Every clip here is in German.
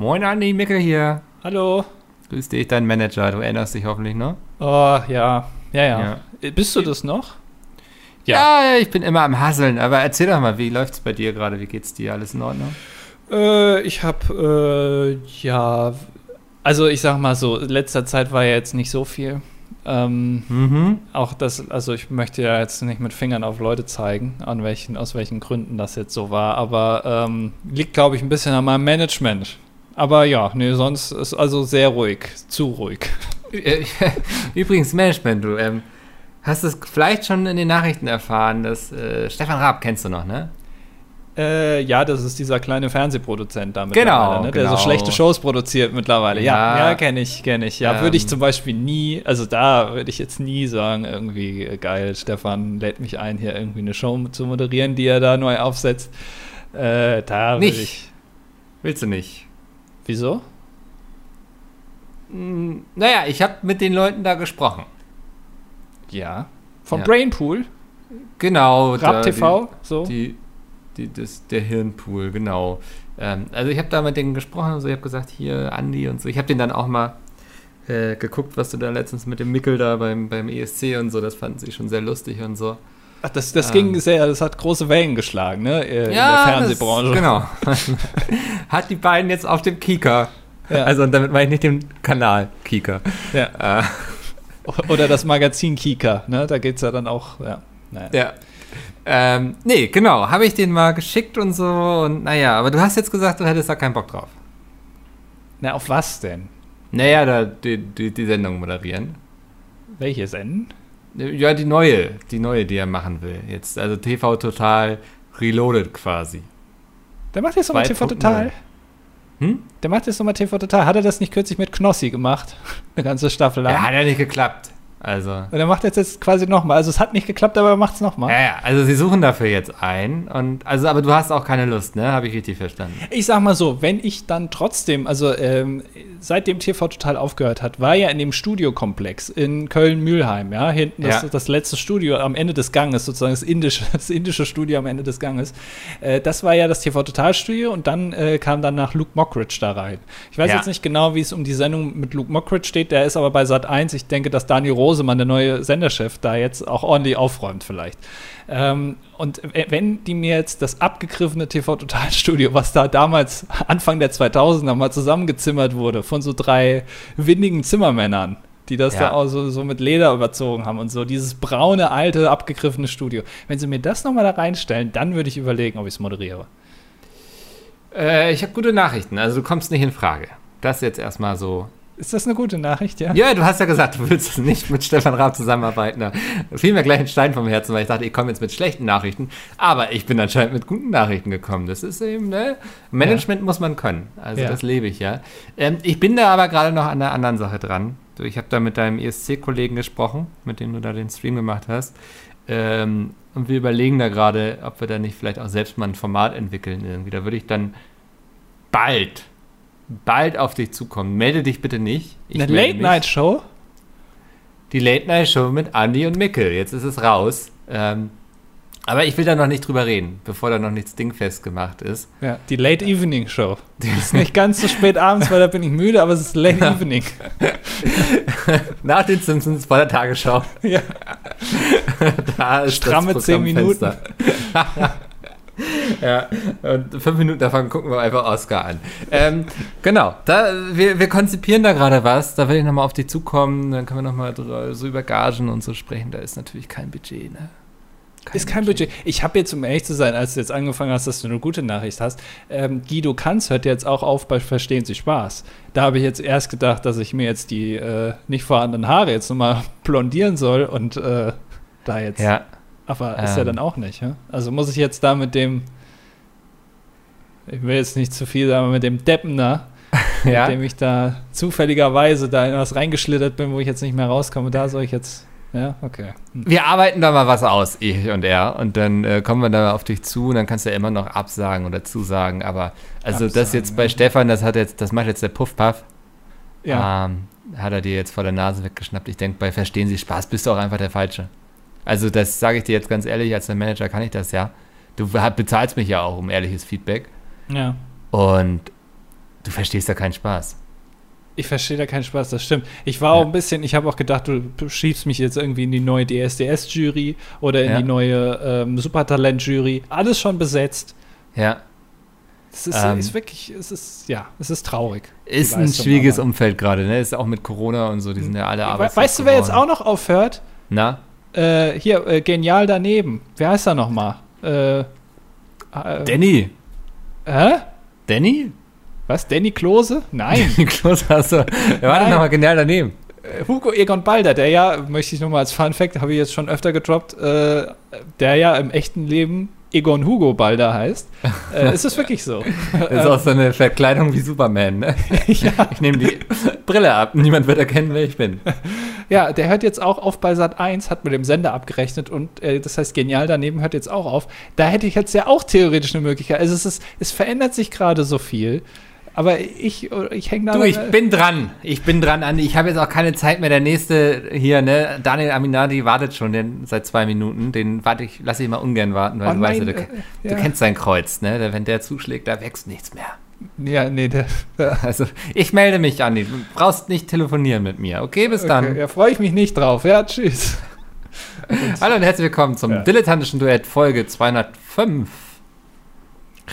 Moin Andi, Mickel hier. Hallo. Grüß dich, dein Manager. Du erinnerst dich hoffentlich noch? Oh, ja. Ja, ja. ja. Bist du das noch? Ja. ja. ich bin immer am Hasseln. Aber erzähl doch mal, wie läuft's bei dir gerade? Wie geht's dir? Alles in Ordnung? Äh, ich hab, äh, ja. Also, ich sag mal so, letzter Zeit war ja jetzt nicht so viel. Ähm, mhm. Auch das, also ich möchte ja jetzt nicht mit Fingern auf Leute zeigen, an welchen, aus welchen Gründen das jetzt so war, aber ähm, liegt, glaube ich, ein bisschen an meinem Management. Aber ja, nee, sonst ist also sehr ruhig, zu ruhig. Übrigens, Management, du ähm, hast es vielleicht schon in den Nachrichten erfahren, dass äh, Stefan Raab kennst du noch, ne? Äh, ja, das ist dieser kleine Fernsehproduzent da genau, ne? der genau. so schlechte Shows produziert mittlerweile. Ja, ja, ja kenne ich, kenne ich. Ja, ähm, würde ich zum Beispiel nie, also da würde ich jetzt nie sagen, irgendwie äh, geil, Stefan lädt mich ein, hier irgendwie eine Show zu moderieren, die er da neu aufsetzt. Äh, da würde ich. Willst du nicht? Wieso? Hm, naja, ich habe mit den Leuten da gesprochen. Ja. Vom ja. Brainpool? Genau. Rap TV, die, so. Die, die, das, der Hirnpool, genau. Ähm, also ich habe da mit denen gesprochen und so, ich habe gesagt, hier, Andi und so. Ich habe den dann auch mal äh, geguckt, was du da letztens mit dem Mickel da beim, beim ESC und so, das fanden sie schon sehr lustig und so. Ach, das, das ähm, ging sehr, das hat große Wellen geschlagen, ne? In ja, der Fernsehbranche. Das, genau. hat die beiden jetzt auf dem Kika. Ja. Also damit meine ich nicht den Kanal Kika. Ja. Äh. Oder das Magazin Kika, ne? Da geht es ja dann auch, ja. Naja. Ja. Ähm, nee, genau. Habe ich den mal geschickt und so. Und naja, aber du hast jetzt gesagt, du hättest da keinen Bock drauf. Na, auf was denn? Naja, da die, die, die Sendung moderieren. Welche Sendung? Ja, die neue. Die neue, die er machen will. Jetzt, also TV Total Reloaded quasi. Der macht jetzt nochmal TV Total. Hm? Der macht jetzt nochmal TV Total. Hat er das nicht kürzlich mit Knossi gemacht? Eine ganze Staffel lang. Ja, hat ja nicht geklappt. Also. Und er macht jetzt, jetzt quasi nochmal. Also es hat nicht geklappt, aber er macht es nochmal. Ja, ja, also sie suchen dafür jetzt ein. Und also, aber du hast auch keine Lust, ne? Habe ich richtig verstanden. Ich sag mal so, wenn ich dann trotzdem, also ähm, seitdem TV total aufgehört hat, war ja in dem Studiokomplex in Köln-Mühlheim, ja, hinten das, ja. das letzte Studio am Ende des Ganges, sozusagen das indische, das indische Studio am Ende des Ganges. Äh, das war ja das TV Total Studio und dann äh, kam dann nach Luke Mockridge da rein. Ich weiß ja. jetzt nicht genau, wie es um die Sendung mit Luke Mockridge steht. Der ist aber bei Sat 1. Ich denke, dass Daniel Roth Rosemann, der neue Senderchef, da jetzt auch ordentlich aufräumt vielleicht. Ähm, und wenn die mir jetzt das abgegriffene TV-Total-Studio, was da damals Anfang der 2000er mal zusammengezimmert wurde, von so drei windigen Zimmermännern, die das ja. da auch so, so, mit Leder überzogen haben und so, dieses braune, alte, abgegriffene Studio. Wenn sie mir das nochmal da reinstellen, dann würde ich überlegen, ob ich es moderiere. Äh, ich habe gute Nachrichten, also du kommst nicht in Frage. Das jetzt erstmal so ist das eine gute Nachricht, ja? Ja, du hast ja gesagt, du willst nicht mit Stefan Raab zusammenarbeiten. Da fiel mir gleich ein Stein vom Herzen, weil ich dachte, ich komme jetzt mit schlechten Nachrichten. Aber ich bin anscheinend mit guten Nachrichten gekommen. Das ist eben, ne? Management ja. muss man können. Also ja. das lebe ich ja. Ähm, ich bin da aber gerade noch an einer anderen Sache dran. Ich habe da mit deinem ESC-Kollegen gesprochen, mit dem du da den Stream gemacht hast. Ähm, und wir überlegen da gerade, ob wir da nicht vielleicht auch selbst mal ein Format entwickeln irgendwie. Da würde ich dann bald bald auf dich zukommen. Melde dich bitte nicht. Ich Eine Late-Night-Show? Die Late-Night-Show mit Andy und Mickel. Jetzt ist es raus. Ähm, aber ich will da noch nicht drüber reden, bevor da noch nichts dingfest gemacht ist. Ja, die Late Evening Show. Die ist nicht ganz so spät abends, weil da bin ich müde, aber es ist Late ja. Evening. Nach den Simpsons vor der Tagesschau. Ja. da ist Stramme zehn Minuten. ja, und fünf Minuten davon gucken wir einfach Oscar an. Ähm, genau, da, wir, wir konzipieren da gerade was. Da will ich nochmal auf dich zukommen. Dann können wir nochmal so über Gagen und so sprechen. Da ist natürlich kein Budget, ne? Kein ist kein Budget. Budget. Ich habe jetzt, um ehrlich zu sein, als du jetzt angefangen hast, dass du eine gute Nachricht hast, ähm, Guido Kanz hört jetzt auch auf bei Verstehen Sie Spaß. Da habe ich jetzt erst gedacht, dass ich mir jetzt die äh, nicht vorhandenen Haare jetzt nochmal blondieren soll und äh, da jetzt ja. Aber ähm. ist ja ähm. dann auch nicht, ja? Also muss ich jetzt da mit dem, ich will jetzt nicht zu viel sagen, aber mit dem Deppen da, ja? mit dem ich da zufälligerweise da in was reingeschlittert bin, wo ich jetzt nicht mehr rauskomme, da soll ich jetzt ja, okay. Hm. Wir arbeiten da mal was aus, ich und er. Und dann äh, kommen wir da auf dich zu und dann kannst du ja immer noch absagen oder zusagen. Aber also absagen, das jetzt bei ja. Stefan, das hat jetzt, das macht jetzt der Puffpuff. Ja. Ähm, hat er dir jetzt vor der Nase weggeschnappt. Ich denke, bei Verstehen Sie Spaß bist du auch einfach der Falsche. Also das sage ich dir jetzt ganz ehrlich, als der Manager kann ich das ja. Du bezahlst mich ja auch um ehrliches Feedback. Ja. Und Du verstehst da keinen Spaß. Ich verstehe da keinen Spaß, das stimmt. Ich war ja. auch ein bisschen, ich habe auch gedacht, du schiebst mich jetzt irgendwie in die neue DSDS-Jury oder in ja. die neue ähm, Supertalent-Jury. Alles schon besetzt. Ja. Es ist, ähm, ist, wirklich, es ist, ja, es ist traurig. Ist ein schwieriges aber. Umfeld gerade, ne? Ist auch mit Corona und so, die sind ja alle arbeitslos. Weißt du, wer jetzt auch noch aufhört? Na? Äh, hier, äh, genial daneben. Wer heißt er nochmal? Äh, äh, Danny. Hä? Danny? Was? Danny Klose? Nein. Danny Klose, achso. Wer war denn nochmal genial daneben? Äh, Hugo Egon Balder, der ja, möchte ich nochmal als Fun Fact, habe ich jetzt schon öfter gedroppt, äh, der ja im echten Leben Egon Hugo Balder heißt. Äh, ist es wirklich so? Das ist auch so eine Verkleidung wie Superman, ne? ja. Ich nehme die Brille ab, niemand wird erkennen, wer ich bin. Ja, der hört jetzt auch auf bei Sat 1, hat mit dem Sender abgerechnet und äh, das heißt, genial daneben hört jetzt auch auf. Da hätte ich jetzt ja auch theoretisch eine Möglichkeit. Also es, ist, es verändert sich gerade so viel. Aber ich, ich hänge da. Du, ich bin dran. Ich bin dran, Andi. Ich habe jetzt auch keine Zeit mehr. Der nächste hier, ne? Daniel Aminati wartet schon den, seit zwei Minuten. Den warte ich, lasse ich mal ungern warten, weil oh, du weißt, du, äh, ja. du, kennst sein Kreuz, ne? Wenn der zuschlägt, da wächst nichts mehr. Ja, nee, der, der Also, ich melde mich, Andi. Du brauchst nicht telefonieren mit mir. Okay, bis dann. Okay, ja, freue ich mich nicht drauf. Ja, tschüss. Hallo und herzlich willkommen zum ja. dilettantischen Duett Folge 205.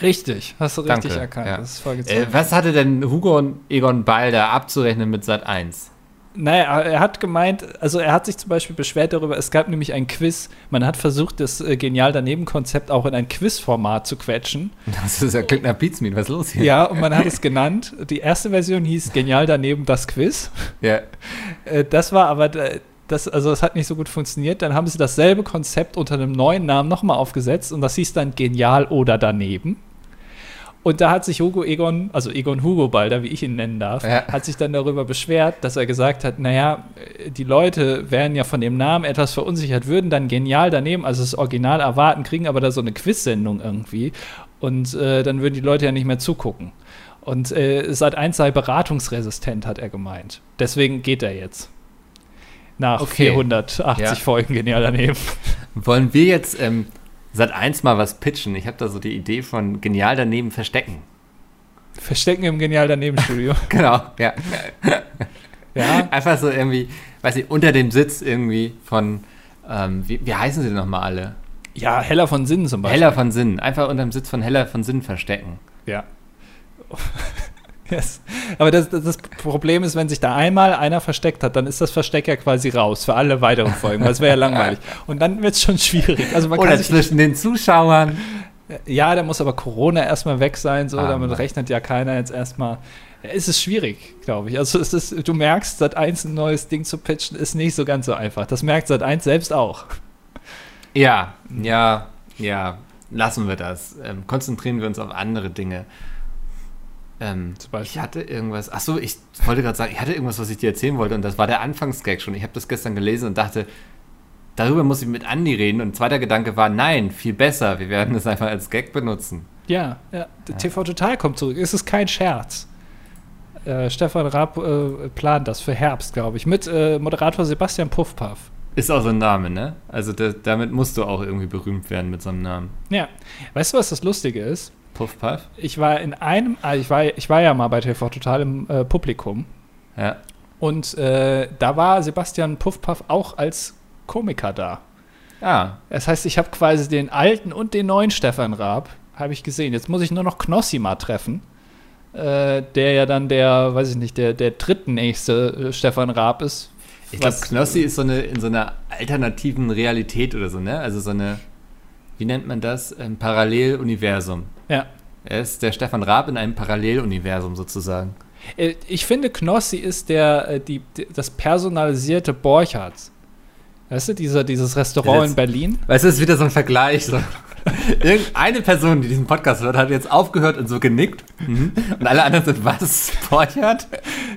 Richtig, hast du richtig Danke, erkannt. Ja. Äh, was hatte denn Hugo und Egon Balder abzurechnen mit Sat 1? Naja, er hat gemeint, also er hat sich zum Beispiel beschwert darüber, es gab nämlich ein Quiz. Man hat versucht, das äh, genial daneben Konzept auch in ein Quizformat zu quetschen. Das ist ja klingt nach Pizmeet, was ist los hier? Ja, und man hat es genannt. Die erste Version hieß Genial daneben das Quiz. Ja. Äh, das war aber äh, das, also das hat nicht so gut funktioniert. Dann haben sie dasselbe Konzept unter einem neuen Namen nochmal aufgesetzt und das hieß dann Genial oder daneben. Und da hat sich Hugo Egon, also Egon Hugo Balder, wie ich ihn nennen darf, ja. hat sich dann darüber beschwert, dass er gesagt hat, naja, die Leute wären ja von dem Namen etwas verunsichert, würden dann genial daneben, also das Original erwarten, kriegen aber da so eine Quiz-Sendung irgendwie. Und äh, dann würden die Leute ja nicht mehr zugucken. Und äh, seit eins sei beratungsresistent, hat er gemeint. Deswegen geht er jetzt. Nach okay. 480 ja. Folgen genial daneben. Wollen wir jetzt ähm, Sat eins mal was pitchen. Ich habe da so die Idee von genial daneben verstecken. Verstecken im genial daneben Studio. genau, ja. ja. Einfach so irgendwie, weiß ich, unter dem Sitz irgendwie von, ähm, wie, wie heißen sie denn nochmal alle? Ja, Heller von Sinn zum Beispiel. Heller von Sinn. Einfach unter dem Sitz von Heller von Sinn verstecken. Ja. Yes. Aber das, das, Problem ist, wenn sich da einmal einer versteckt hat, dann ist das Versteck ja quasi raus für alle weiteren Folgen, es wäre ja langweilig. Und dann wird es schon schwierig. Also man Oder zwischen den Zuschauern. Ja, da muss aber Corona erstmal weg sein, so, ah, damit Mann. rechnet ja keiner jetzt erstmal. Es ist schwierig, glaube ich. Also ist, du merkst, seit eins ein neues Ding zu pitchen, ist nicht so ganz so einfach. Das merkt seit eins selbst auch. Ja, ja, ja. Lassen wir das. Ähm, konzentrieren wir uns auf andere Dinge. Ähm, ich hatte irgendwas, ach so, ich wollte gerade sagen, ich hatte irgendwas, was ich dir erzählen wollte und das war der Anfangsgag schon. Ich habe das gestern gelesen und dachte, darüber muss ich mit Andi reden. Und ein zweiter Gedanke war, nein, viel besser, wir werden es einfach als Gag benutzen. Ja, ja, ja. TV Total kommt zurück. Es ist kein Scherz. Äh, Stefan Raab äh, plant das für Herbst, glaube ich, mit äh, Moderator Sebastian Puffpaff. Ist auch so ein Name, ne? Also das, damit musst du auch irgendwie berühmt werden mit so einem Namen. Ja. Weißt du, was das Lustige ist? Puff Puff? Ich war in einem, also ich war, ich war ja mal bei TV Total im äh, Publikum. Ja. Und äh, da war Sebastian Puffpuff auch als Komiker da. Ah. Das heißt, ich habe quasi den alten und den neuen Stefan Raab, habe ich gesehen. Jetzt muss ich nur noch Knossi mal treffen. Äh, der ja dann der, weiß ich nicht, der, der drittnächste äh, Stefan Raab ist. Ich glaube, Knossi ist so eine in so einer alternativen Realität oder so, ne? Also so eine, wie nennt man das? Ein Paralleluniversum. Ja. Er ist der Stefan Raab in einem Paralleluniversum sozusagen. Äh, ich finde, Knossi ist der, äh, die, das personalisierte Borchards. Weißt du, dieser, dieses Restaurant Jetzt, in Berlin? Weißt du, das ist wieder so ein Vergleich. So. Irgendeine Person, die diesen Podcast hört, hat jetzt aufgehört und so genickt. Mhm. Und alle anderen sind, was? Borchardt?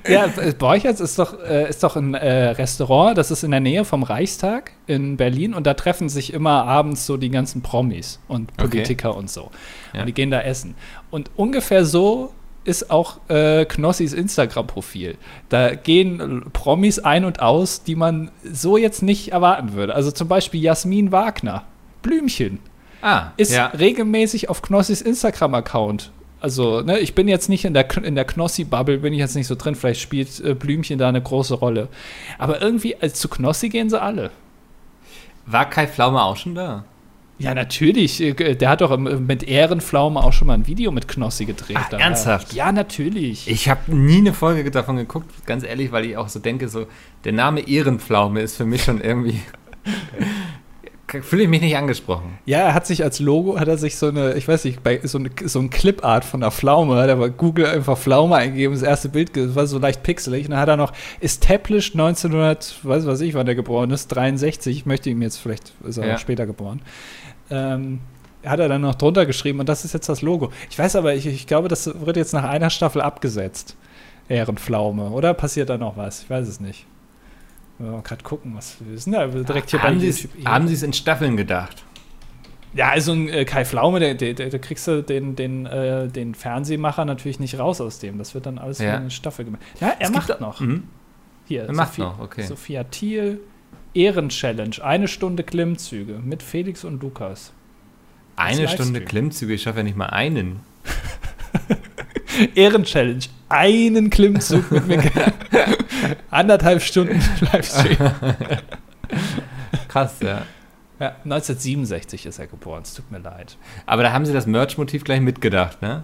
Ja, Borchardt ist doch, äh, ist doch ein äh, Restaurant, das ist in der Nähe vom Reichstag in Berlin und da treffen sich immer abends so die ganzen Promis und Politiker okay. und so. Ja. Und die gehen da essen. Und ungefähr so ist auch äh, Knossis Instagram-Profil. Da gehen Promis ein und aus, die man so jetzt nicht erwarten würde. Also zum Beispiel Jasmin Wagner, Blümchen, ah, ist ja. regelmäßig auf Knossis Instagram-Account Also, ne, ich bin jetzt nicht in der, in der Knossi-Bubble, bin ich jetzt nicht so drin. Vielleicht spielt äh, Blümchen da eine große Rolle. Aber irgendwie, als zu Knossi gehen sie alle. War Kai Pflaume auch schon da? Ja, natürlich. Äh, der hat doch mit Ehrenpflaume auch schon mal ein Video mit Knossi gedreht. Ach, ernsthaft? Ja, natürlich. Ich habe nie eine Folge davon geguckt, ganz ehrlich, weil ich auch so denke, so der Name Ehrenpflaume ist für mich schon irgendwie fühle ich mich nicht angesprochen. Ja, er hat sich als Logo, hat er sich so eine, ich weiß nicht, bei, so, eine, so ein Clipart von der Pflaume, hat er bei Google einfach Pflaume eingegeben, das erste Bild, das war so leicht pixelig. Und dann hat er noch established 1900, weiß was ich, wann der geboren ist, 63, ich möchte ihm jetzt, vielleicht ist er ja. später geboren. Ähm, hat er dann noch drunter geschrieben und das ist jetzt das Logo. Ich weiß aber, ich, ich glaube, das wird jetzt nach einer Staffel abgesetzt. Ehrenpflaume, oder passiert da noch was? Ich weiß es nicht. Wir mal gerade gucken, was wir sind da direkt hier haben bei YouTube. Haben Sie es in Staffeln gedacht? Ja, also ein äh, Kai Pflaume, der, der, der, kriegst du den, den, äh, den Fernsehmacher natürlich nicht raus aus dem. Das wird dann alles ja. für eine Staffel gemacht. Ja, er es macht noch. Mhm. Hier, er macht noch, okay. Sophia Thiel, Ehrenchallenge, eine Stunde Klimmzüge mit Felix und Lukas. Eine Stunde Klimmzüge, ich schaffe ja nicht mal einen. Ehrenchallenge. Einen Klimmzug mit mir. Anderthalb Stunden Livestream. Krass, ja. Ja, 1967 ist er geboren, es tut mir leid. Aber da haben sie das Merch-Motiv gleich mitgedacht, ne?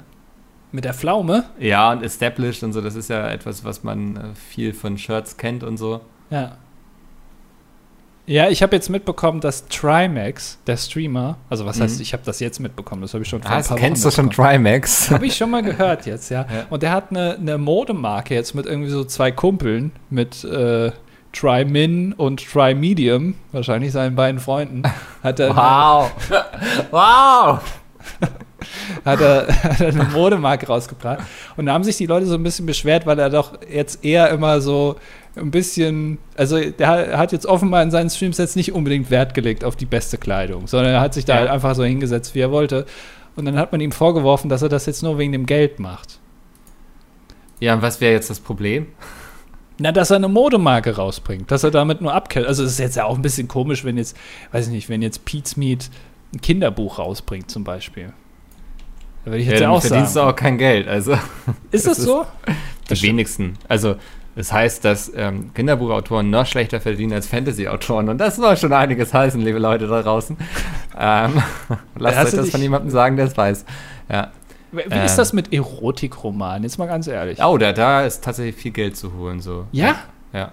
Mit der Pflaume? Ja, und Established und so, das ist ja etwas, was man äh, viel von Shirts kennt und so. Ja. Ja, ich habe jetzt mitbekommen, dass Trimax, der Streamer, also was mhm. heißt, ich habe das jetzt mitbekommen, das habe ich schon vor ah, ein paar kennst Wochen du schon Trimax? Habe ich schon mal gehört jetzt, ja. ja. Und der hat eine, eine, Modemarke jetzt mit irgendwie so zwei Kumpeln, mit äh, Try Min und Try Medium, wahrscheinlich seinen beiden Freunden. Hat er wow! wow! hat, er, hat er eine Modemarke rausgebracht. Und da haben sich die Leute so ein bisschen beschwert, weil er doch jetzt eher immer so ein bisschen, also der hat jetzt offenbar in seinen Streams jetzt nicht unbedingt Wert gelegt auf die beste Kleidung, sondern er hat sich da ja. halt einfach so hingesetzt, wie er wollte. Und dann hat man ihm vorgeworfen, dass er das jetzt nur wegen dem Geld macht. Ja, und was wäre jetzt das Problem? Na, dass er eine Modemarke rausbringt, dass er damit nur abkellt. Also es ist jetzt ja auch ein bisschen komisch, wenn jetzt, weiß ich nicht, wenn jetzt Pete's Meat ein Kinderbuch rausbringt zum Beispiel. Da würde ich jetzt ja, ja auch verdienst sagen. du auch kein Geld, also. Ist das, das so? Die das wenigsten. Also das heißt, dass ähm, Kinderbuchautoren noch schlechter verdienen als Fantasy-Autoren. Und das soll schon einiges heißen, liebe Leute da draußen. ähm, lasst euch das von jemandem sagen, der es weiß. Ja. Wie ähm, ist das mit Erotikromanen? Jetzt mal ganz ehrlich. Oh, da, da ist tatsächlich viel Geld zu holen. So. Ja? Ja.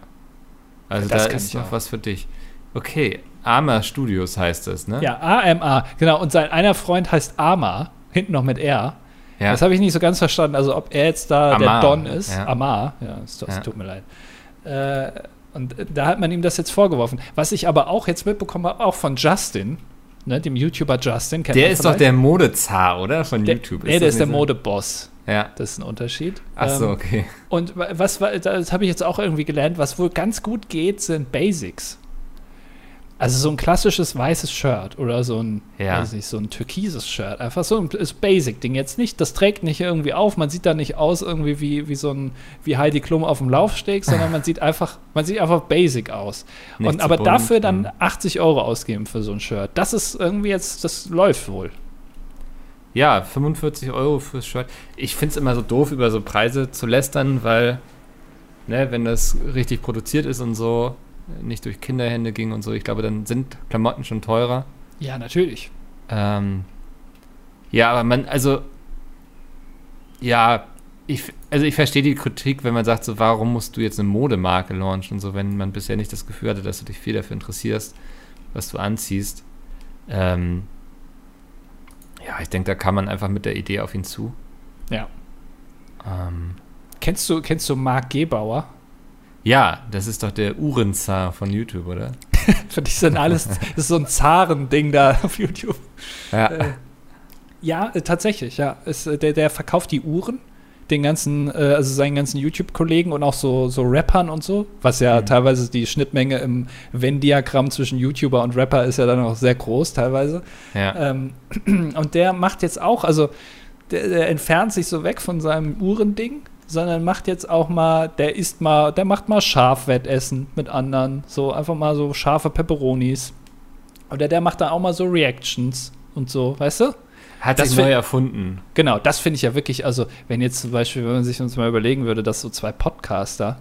Also das da ist noch auch. was für dich. Okay, Ama Studios heißt es, ne? Ja, AMA, genau. Und sein einer Freund heißt Ama, hinten noch mit R. Ja. Das habe ich nicht so ganz verstanden. Also, ob er jetzt da Amar. der Don ist. Ja. Amar, ja, es, ja. tut mir leid. Äh, und da hat man ihm das jetzt vorgeworfen. Was ich aber auch jetzt mitbekommen habe, auch von Justin, ne, dem YouTuber Justin. der ist doch der Modezar, oder? Von der, YouTube. Ist nee, der ist der so? Modeboss. Ja. Das ist ein Unterschied. Ach so, ähm, okay. Und was, das habe ich jetzt auch irgendwie gelernt, was wohl ganz gut geht, sind Basics. Also so ein klassisches weißes Shirt oder so ein, ja. weiß nicht, so ein türkises Shirt. Einfach so ein Basic-Ding. Jetzt nicht, das trägt nicht irgendwie auf, man sieht da nicht aus irgendwie wie, wie so ein, wie Heidi Klum auf dem Laufsteg, sondern man sieht einfach, man sieht einfach basic aus. und aber bunt, dafür dann 80 Euro ausgeben für so ein Shirt. Das ist irgendwie jetzt, das läuft wohl. Ja, 45 Euro fürs Shirt. Ich finde es immer so doof, über so Preise zu lästern, weil, ne, wenn das richtig produziert ist und so, nicht durch Kinderhände ging und so, ich glaube, dann sind Klamotten schon teurer. Ja, natürlich. Ähm, ja, aber man, also, ja, ich, also ich verstehe die Kritik, wenn man sagt, so, warum musst du jetzt eine Modemarke launchen und so, wenn man bisher nicht das Gefühl hatte, dass du dich viel dafür interessierst, was du anziehst. Ähm, ja, ich denke, da kann man einfach mit der Idee auf ihn zu. Ja. Ähm, kennst du, kennst du Marc Gebauer? Ja, das ist doch der Uhrenzar von YouTube, oder? Für dich sind alles, das ist so ein Zarending da auf YouTube. Ja. Äh, ja, äh, tatsächlich, ja. Ist, äh, der, der verkauft die Uhren den ganzen, äh, also seinen ganzen YouTube-Kollegen und auch so, so Rappern und so, was ja mhm. teilweise die Schnittmenge im Venn-Diagramm zwischen YouTuber und Rapper ist ja dann auch sehr groß teilweise. Ja. Ähm, und der macht jetzt auch, also der, der entfernt sich so weg von seinem Uhrending sondern macht jetzt auch mal, der isst mal, der macht mal Schafwettessen mit anderen, so einfach mal so scharfe Peperonis. Oder der macht dann auch mal so Reactions und so, weißt du? Hat sich neu erfunden. Genau, das finde ich ja wirklich, also wenn jetzt zum Beispiel, wenn man sich uns mal überlegen würde, dass so zwei Podcaster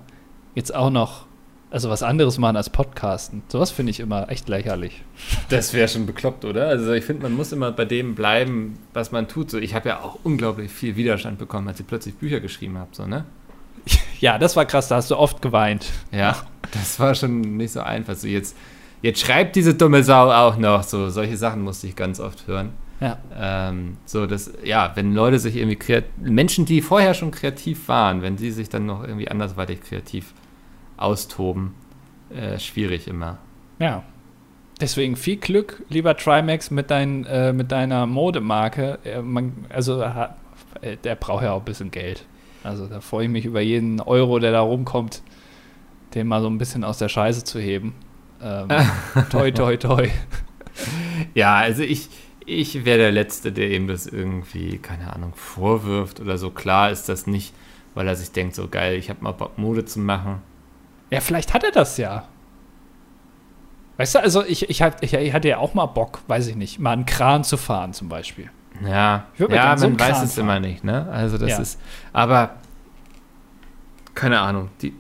jetzt auch noch, also was anderes machen als Podcasten, sowas finde ich immer echt lächerlich. Das wäre schon bekloppt, oder? Also ich finde, man muss immer bei dem bleiben, was man tut. So, ich habe ja auch unglaublich viel Widerstand bekommen, als ich plötzlich Bücher geschrieben habe, so, ne? Ja, das war krass, da hast du oft geweint. Ja, das war schon nicht so einfach. So jetzt, jetzt schreibt diese dumme Sau auch noch. So, solche Sachen musste ich ganz oft hören. Ja. Ähm, so, dass, ja, wenn Leute sich irgendwie kreativ, Menschen, die vorher schon kreativ waren, wenn sie sich dann noch irgendwie andersweitig kreativ austoben, äh, schwierig immer. Ja. Deswegen viel Glück, lieber Trimax, mit, dein, äh, mit deiner Modemarke. Äh, man, also, äh, der braucht ja auch ein bisschen Geld. Also, da freue ich mich über jeden Euro, der da rumkommt, den mal so ein bisschen aus der Scheiße zu heben. Ähm, toi, toi, toi. Ja, also ich, ich wäre der Letzte, der ihm das irgendwie, keine Ahnung, vorwirft oder so. Klar ist das nicht, weil er sich denkt, so geil, ich habe mal Bock, Mode zu machen. Ja, vielleicht hat er das ja. Weißt du, also ich, ich, ich, ich hatte ja auch mal Bock, weiß ich nicht, mal einen Kran zu fahren zum Beispiel. Ja, ja so man weiß es immer nicht, ne? Also das ja. ist, aber keine Ahnung. Die,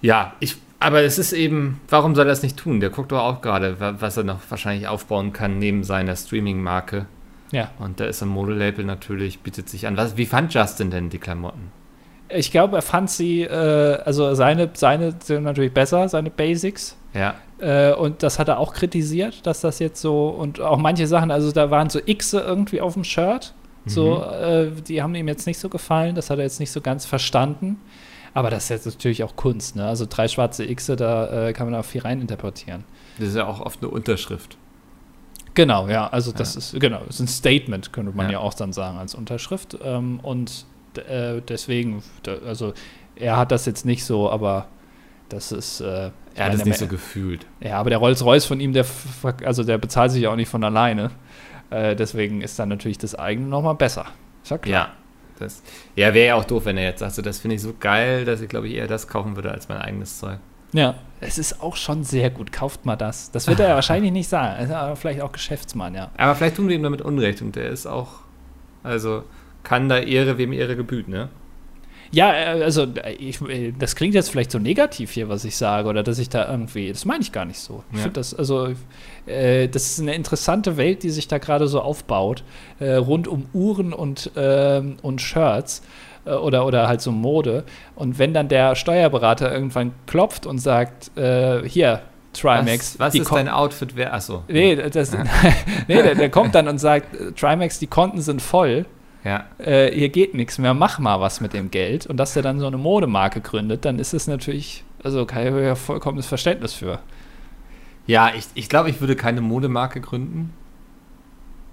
ja, ich aber es ist eben, warum soll er das nicht tun? Der guckt doch auch gerade, was er noch wahrscheinlich aufbauen kann neben seiner Streaming-Marke. Ja. Und da ist ein Modelabel natürlich, bietet sich an. Was, wie fand Justin denn die Klamotten? Ich glaube, er fand sie, äh, also seine, seine sind natürlich besser, seine Basics. Ja. Äh, und das hat er auch kritisiert, dass das jetzt so, und auch manche Sachen, also da waren so X irgendwie auf dem Shirt. So, mhm. äh, die haben ihm jetzt nicht so gefallen, das hat er jetzt nicht so ganz verstanden. Aber das ist jetzt natürlich auch Kunst, ne? Also drei schwarze Xe, da äh, kann man auch viel reininterpretieren. Das ist ja auch oft eine Unterschrift. Genau, ja, also das ja. ist, genau, das ist ein Statement, könnte man ja, ja auch dann sagen, als Unterschrift. Ähm, und äh, deswegen, da, also er hat das jetzt nicht so, aber das ist. Äh, er hat es nicht so gefühlt. Ja, aber der Rolls-Royce von ihm, der, also der bezahlt sich ja auch nicht von alleine. Äh, deswegen ist dann natürlich das eigene nochmal besser. Ist ja klar. Ja, das, ja, wäre ja auch doof, wenn er jetzt sagt, so, das finde ich so geil, dass ich glaube ich eher das kaufen würde als mein eigenes Zeug. Ja, es ist auch schon sehr gut. Kauft mal das. Das wird er ja wahrscheinlich nicht sagen. Er ist aber vielleicht auch Geschäftsmann, ja. Aber vielleicht tun wir ihm damit Unrecht und der ist auch, also kann da Ehre, wem Ehre gebüht, ne? Ja, äh, also äh, ich, äh, das klingt jetzt vielleicht so negativ hier, was ich sage, oder dass ich da irgendwie, das meine ich gar nicht so. Ich ja. finde das, also äh, das ist eine interessante Welt, die sich da gerade so aufbaut, äh, rund um Uhren und, äh, und Shirts oder, oder halt so Mode. Und wenn dann der Steuerberater irgendwann klopft und sagt, hier, Trimax. Was, was ist dein Outfit? Wer, achso. Nee, das, nee der, der, kommt dann und sagt, Trimax, die Konten sind voll. Ja. Äh, hier geht nichts mehr, mach mal was mit dem Geld. Und dass er dann so eine Modemarke gründet, dann ist es natürlich, also ich ja vollkommenes Verständnis für. Ja, ich, ich glaube, ich würde keine Modemarke gründen.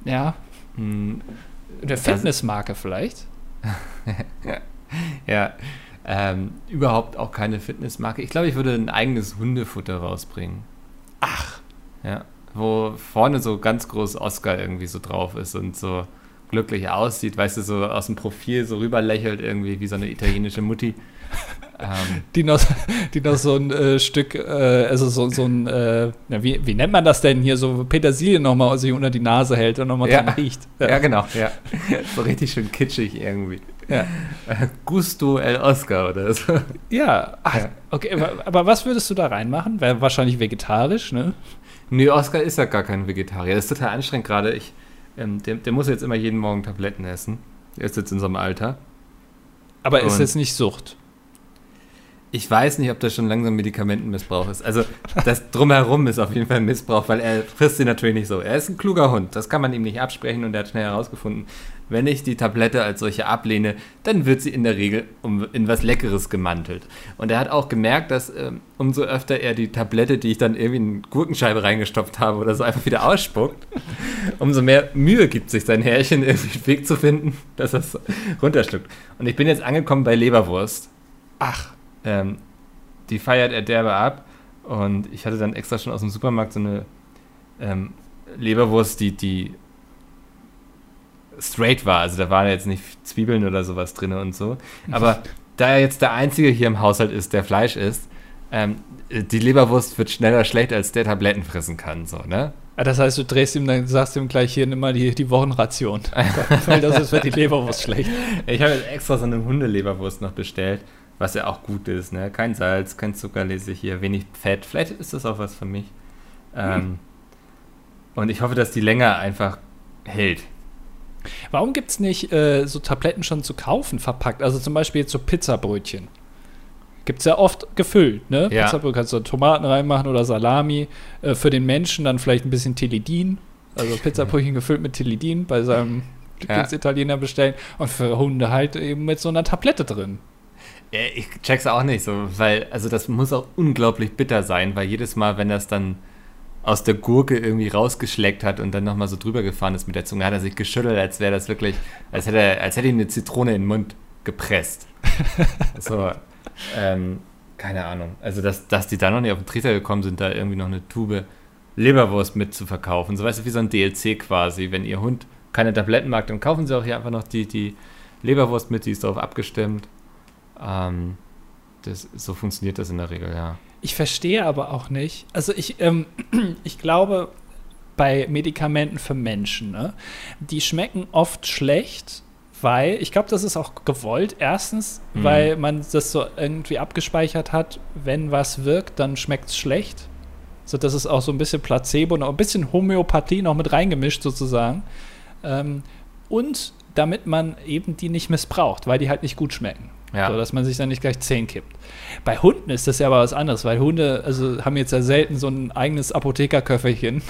Ja. Hm. Eine Fitnessmarke vielleicht. ja. Ähm, überhaupt auch keine Fitnessmarke. Ich glaube, ich würde ein eigenes Hundefutter rausbringen. Ach. Ja. Wo vorne so ganz groß Oscar irgendwie so drauf ist und so glücklich aussieht, weißt du, so aus dem Profil so rüber lächelt irgendwie wie so eine italienische Mutti. Ähm. Die, noch, die noch so ein äh, Stück, äh, also so, so ein, äh, na, wie, wie nennt man das denn hier, so Petersilie nochmal sich unter die Nase hält und nochmal ja. dran riecht. Ja. ja. genau, ja. So richtig schön kitschig irgendwie. Ja. Gusto El Oscar oder so. Ja, ach, okay, aber, was würdest du da reinmachen? Wäre wahrscheinlich vegetarisch, ne? Nee, Oscar ist ja gar kein Vegetarier. Das ist total anstrengend gerade. Ich ähm, der, der, muss jetzt immer jeden Morgen Tabletten essen. Er ist jetzt in so einem Alter. Aber ist jetzt nicht Sucht? Ich weiß nicht, ob das schon langsam Medikamentenmissbrauch ist. Also das drumherum ist auf jeden Fall ein Missbrauch, weil er frisst sie natürlich nicht so. Er ist ein kluger Hund, das kann man ihm nicht absprechen und er hat schnell herausgefunden, wenn ich die Tablette als solche ablehne, dann wird sie in der Regel um, in was Leckeres gemantelt. Und er hat auch gemerkt, dass ähm, umso öfter er die Tablette, die ich dann irgendwie in Gurkenscheibe reingestopft habe oder so, einfach wieder ausspuckt, umso mehr Mühe gibt sich sein Härchen, irgendwie einen Weg zu finden, dass er es runterschluckt. Und ich bin jetzt angekommen bei Leberwurst. Ach. Ähm, die feiert er derbe ab. Und ich hatte dann extra schon aus dem Supermarkt so eine ähm, Leberwurst, die, die straight war. Also da waren jetzt nicht Zwiebeln oder sowas drin und so. Aber da er jetzt der Einzige hier im Haushalt ist, der Fleisch isst, ähm, die Leberwurst wird schneller schlecht, als der Tabletten fressen kann. So, ne? Ah, das heißt, du drehst ihm, dann sagst ihm gleich hier, mal die, die Wochenration. Weil das ist für die Leberwurst schlecht. Ich habe jetzt extra so eine Hundeleberwurst noch bestellt, was ja auch gut ist, ne? Kein Salz, kein Zucker lese ich hier, wenig Fett. Vielleicht ist das auch was für mich. Ähm, hm. Und ich hoffe, dass die länger einfach hält. Warum gibt es nicht äh, so Tabletten schon zu kaufen, verpackt? Also zum Beispiel jetzt so Pizzabrötchen. Gibt es ja oft gefüllt, ne? Ja. Pizzabrötchen kannst du Tomaten reinmachen oder Salami. Äh, für den Menschen dann vielleicht ein bisschen Tilidin. Also Pizzabrötchen gefüllt mit Tilidin bei seinem Lieblingsitaliener ja. bestellen. Und für Hunde halt eben mit so einer Tablette drin. Ich check's auch nicht so, weil, also das muss auch unglaublich bitter sein, weil jedes Mal, wenn das dann aus der Gurke irgendwie rausgeschleckt hat und dann nochmal so drüber gefahren ist mit der Zunge, hat er sich geschüttelt, als wäre das wirklich, als hätte er, als hätte ihm eine Zitrone in den Mund gepresst. so, ähm, keine Ahnung. Also, dass, dass die da noch nicht auf den Trichter gekommen sind, da irgendwie noch eine Tube Leberwurst mit zu verkaufen. So weißt du, wie so ein DLC quasi. Wenn ihr Hund keine Tabletten mag, dann kaufen sie auch hier einfach noch die, die Leberwurst mit, die ist darauf abgestimmt. Ähm, das, so funktioniert das in der Regel, ja. Ich verstehe aber auch nicht. Also ich, ähm, ich glaube, bei Medikamenten für Menschen, ne, die schmecken oft schlecht, weil, ich glaube, das ist auch gewollt. Erstens, mhm. weil man das so irgendwie abgespeichert hat, wenn was wirkt, dann schmeckt es schlecht. So, das ist auch so ein bisschen Placebo und ein bisschen Homöopathie noch mit reingemischt sozusagen. Ähm, und damit man eben die nicht missbraucht, weil die halt nicht gut schmecken. Ja. So, dass man sich dann nicht gleich zehn kippt. Bei Hunden ist das ja aber was anderes, weil Hunde also haben jetzt ja selten so ein eigenes Apothekerköfferchen.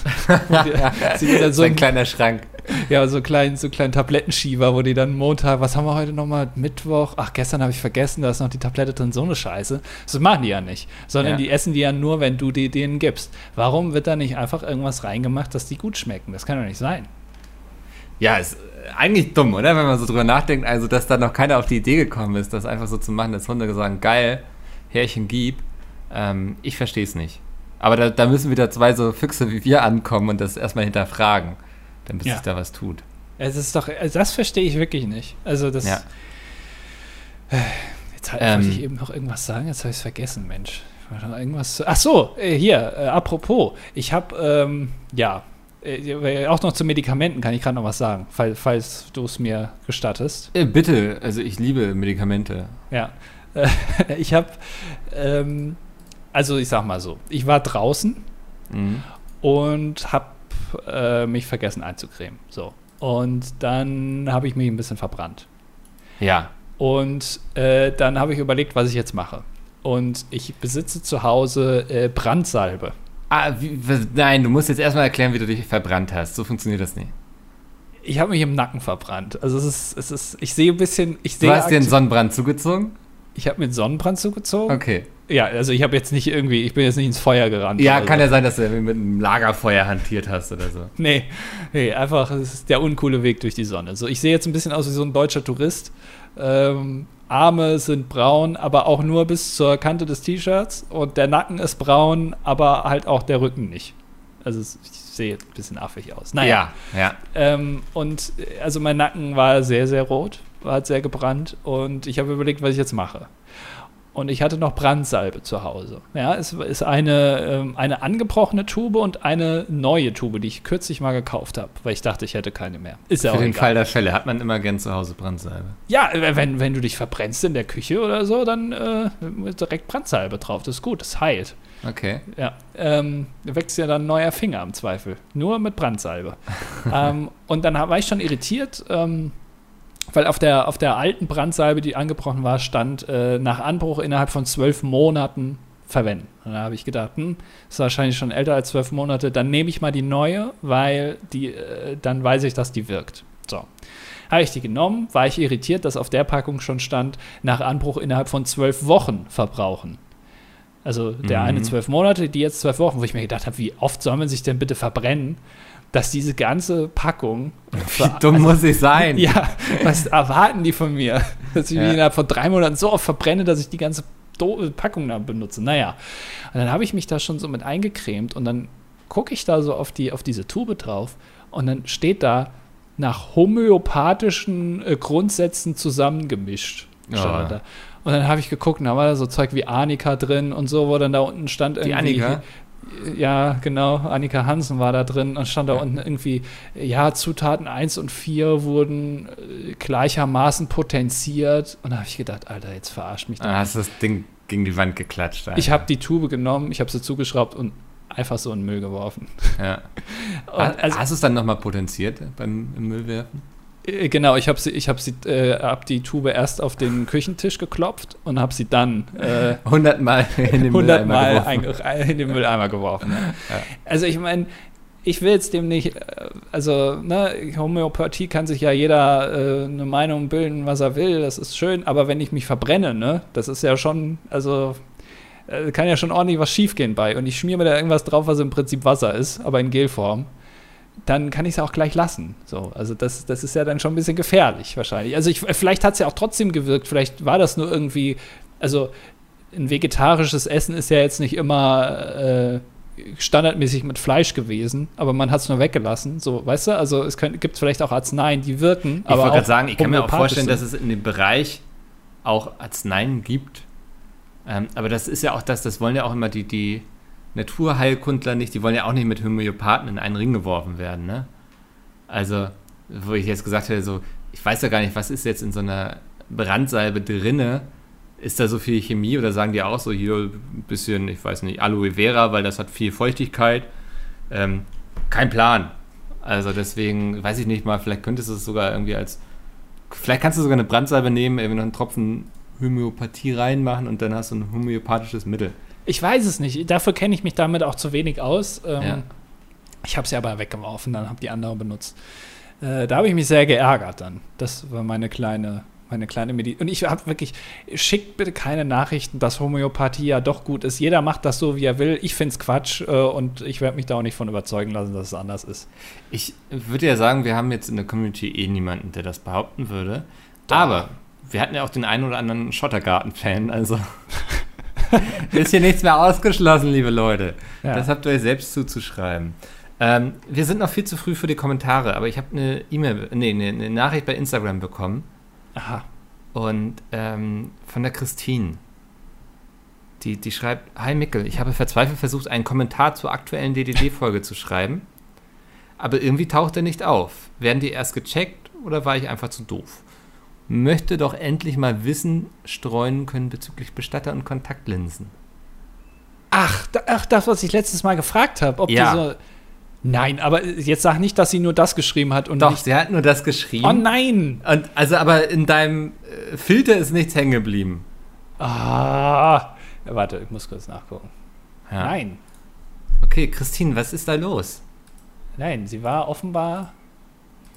so, so ein, kleiner Schrank. Ja, so kleinen so kleinen Tablettenschieber, wo die dann Montag, was haben wir heute nochmal? Mittwoch? Ach, gestern habe ich vergessen, da ist noch die Tablette drin, so eine Scheiße. Das machen die ja nicht. Sondern ja. die essen die ja nur, wenn du die denen gibst. Warum wird da nicht einfach irgendwas reingemacht, dass die gut schmecken? Das kann doch nicht sein. Ja, ist eigentlich dumm, oder? Wenn man so drüber nachdenkt, also dass da noch keiner auf die Idee gekommen ist, das einfach so zu machen, dass Hunde sagen, geil, Härchen gib. Ähm, ich verstehe es nicht. Aber da, da, müssen wieder zwei so Füchse wie wir ankommen und das erstmal hinterfragen, damit ja. sich da was tut. Es ist doch, also das verstehe ich wirklich nicht. Also das. Ja. Jetzt halt, ähm, wollte ich eben noch irgendwas sagen, jetzt habe ich es vergessen, Mensch. Irgendwas. Ach so, äh, hier, äh, apropos, ich habe, ähm, ja, äh, auch noch zu Medikamenten kann ich gerade noch was sagen, fall, falls du es mir gestattest. Äh, bitte, also ich liebe Medikamente. Ja. ich habe, ähm, also ich sag mal so, ich war draußen mhm. und habe äh, mich vergessen einzucremen. So. Und dann habe ich mich ein bisschen verbrannt. Ja. Und dann habe ich überlegt, was ich jetzt mache. Und ich besitze zu Hause Brandsalbe. Ah, wie, nein, du musst jetzt erstmal erklären, wie du dich verbrannt hast. So funktioniert das nicht. Ich habe mich im Nacken verbrannt. Also es ist, es ist, ich sehe ein bisschen, ich sehe. Du hast dir einen Sonnenbrand zugezogen? Ich habe mir einen Sonnenbrand zugezogen. Okay. Ja, also ich habe jetzt nicht irgendwie, ich bin jetzt nicht ins Feuer gerannt. Ja, kann so. ja sein, dass du mit einem Lagerfeuer hantiert hast oder so. Nee, nee, einfach, es ist der uncoole Weg durch die Sonne. So, ich sehe jetzt ein bisschen aus wie so ein deutscher Tourist. Ähm, Arme sind braun, aber auch nur bis zur Kante des T-Shirts und der Nacken ist braun, aber halt auch der Rücken nicht. Also ich sehe ein bisschen affig aus. Naja. Ja, ja. Ähm, und äh, also mein Nacken war sehr, sehr rot, war sehr gebrannt und ich habe überlegt, was ich jetzt mache. Und ich hatte noch Brandsalbe zu Hause. Ja, es ist eine, ähm, eine angebrochene Tube und eine neue Tube, die ich kürzlich mal gekauft habe, weil ich dachte, ich hätte keine mehr. Ist ja Für den egal. Fall der Fälle hat man immer gern zu Hause Brandsalbe. Ja, wenn, wenn du dich verbrennst in der Küche oder so, dann äh, direkt Brandsalbe drauf. Das ist gut, das heilt. Okay. Ja. Ähm, wächst ja dann ein neuer Finger im Zweifel. Nur mit Brandsalbe. ähm, und dann war ich schon irritiert. Ähm, weil auf der, auf der alten Brandsalbe, die angebrochen war, stand äh, nach Anbruch innerhalb von zwölf Monaten verwenden. Und da habe ich gedacht, hm, ist wahrscheinlich schon älter als zwölf Monate, dann nehme ich mal die neue, weil die, äh, dann weiß ich, dass die wirkt. So. Habe ich die genommen, war ich irritiert, dass auf der Packung schon stand, nach Anbruch innerhalb von zwölf Wochen verbrauchen. Also der mhm. eine zwölf Monate, die jetzt zwölf Wochen, wo ich mir gedacht habe, wie oft soll man sich denn bitte verbrennen? Dass diese ganze Packung. Wie dumm also, muss ich sein? Ja, was erwarten die von mir? Dass ich ja. mich innerhalb von drei Monaten so oft verbrenne, dass ich die ganze Do Packung da benutze. Naja. Und dann habe ich mich da schon so mit eingecremt und dann gucke ich da so auf, die, auf diese Tube drauf und dann steht da nach homöopathischen äh, Grundsätzen zusammengemischt. Ja. Und dann habe ich geguckt, da war da so Zeug wie Arnika drin und so, wo dann da unten stand irgendwie. Die Arnika? Ja, genau. Annika Hansen war da drin und stand da unten irgendwie, ja, Zutaten 1 und 4 wurden äh, gleichermaßen potenziert. Und da habe ich gedacht, Alter, jetzt verarscht mich. Da hast du das Ding gegen die Wand geklatscht. Alter. Ich habe die Tube genommen, ich habe sie zugeschraubt und einfach so in den Müll geworfen. Ja. also, hast du es dann nochmal potenziert beim Müllwerfen? Äh, genau, ich habe sie, ich habe sie, äh, hab die Tube erst auf den Küchentisch geklopft und habe sie dann äh, 100 Mal in den Mülleimer geworfen. in den Mülleimer geworfen. Ja. Also ich meine, ich will jetzt dem nicht, äh, also ne, Homöopathie kann sich ja jeder äh, eine Meinung bilden, was er will, das ist schön, aber wenn ich mich verbrenne, ne, das ist ja schon, also äh, kann ja schon ordentlich was schiefgehen bei und ich schmier mir da irgendwas drauf, was im Prinzip Wasser ist, aber in Gelform dann kann ich es auch gleich lassen. So, also das, das ist ja dann schon ein bisschen gefährlich wahrscheinlich. Also ich, vielleicht hat es ja auch trotzdem gewirkt, vielleicht war das nur irgendwie, also ein vegetarisches Essen ist ja jetzt nicht immer äh, standardmäßig mit Fleisch gewesen, aber man hat es nur weggelassen. So, weißt du, also es könnt, gibt vielleicht auch Arzneien, die wirken. Ich wollte gerade sagen, ich kann mir auch vorstellen, dass es in dem Bereich auch Arzneien gibt. Ähm, aber das ist ja auch das, das wollen ja auch immer die, die Naturheilkundler nicht, die wollen ja auch nicht mit Homöopathen in einen Ring geworfen werden, ne? Also, wo ich jetzt gesagt hätte, so, ich weiß ja gar nicht, was ist jetzt in so einer Brandsalbe drinne? Ist da so viel Chemie oder sagen die auch so hier ein bisschen, ich weiß nicht, Aloe Vera, weil das hat viel Feuchtigkeit? Ähm, kein Plan. Also deswegen weiß ich nicht mal, vielleicht könntest du es sogar irgendwie als, vielleicht kannst du sogar eine Brandsalbe nehmen, irgendwie noch einen Tropfen Homöopathie reinmachen und dann hast du ein homöopathisches Mittel. Ich weiß es nicht. Dafür kenne ich mich damit auch zu wenig aus. Ähm, ja. Ich habe sie aber weggeworfen, dann habe die andere benutzt. Äh, da habe ich mich sehr geärgert dann. Das war meine kleine, meine kleine Medizin. Und ich habe wirklich, schickt bitte keine Nachrichten, dass Homöopathie ja doch gut ist. Jeder macht das so, wie er will. Ich finde es Quatsch äh, und ich werde mich da auch nicht von überzeugen lassen, dass es anders ist. Ich würde ja sagen, wir haben jetzt in der Community eh niemanden, der das behaupten würde. Doch. Aber wir hatten ja auch den einen oder anderen Schottergarten-Fan, also. ist hier nichts mehr ausgeschlossen, liebe Leute. Ja. Das habt ihr euch selbst zuzuschreiben. Ähm, wir sind noch viel zu früh für die Kommentare, aber ich habe eine E-Mail, nee, eine, eine, Nachricht bei Instagram bekommen. Aha. Und ähm, von der Christine. Die, die schreibt: Hi Mickel, ich habe verzweifelt versucht, einen Kommentar zur aktuellen DDD-Folge zu schreiben, aber irgendwie taucht er nicht auf. Werden die erst gecheckt oder war ich einfach zu doof? Möchte doch endlich mal Wissen streuen können bezüglich Bestatter und Kontaktlinsen. Ach, da, ach das, was ich letztes Mal gefragt habe, ob ja. so Nein, aber jetzt sag nicht, dass sie nur das geschrieben hat und Doch, sie hat nur das geschrieben. Oh nein! Und also aber in deinem äh, Filter ist nichts hängen geblieben. Ah, warte, ich muss kurz nachgucken. Ja. Nein. Okay, Christine, was ist da los? Nein, sie war offenbar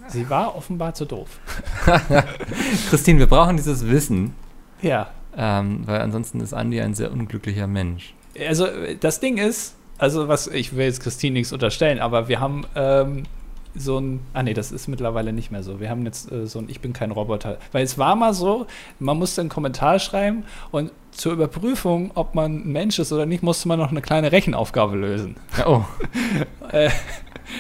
Sie war offenbar zu doof. Christine, wir brauchen dieses Wissen. Ja. Ähm, weil ansonsten ist Andi ein sehr unglücklicher Mensch. Also, das Ding ist, also was, ich will jetzt Christine nichts unterstellen, aber wir haben ähm, so ein, ah nee, das ist mittlerweile nicht mehr so. Wir haben jetzt äh, so ein Ich bin kein Roboter. Weil es war mal so, man musste einen Kommentar schreiben und zur Überprüfung, ob man ein Mensch ist oder nicht, musste man noch eine kleine Rechenaufgabe lösen. Oh. äh,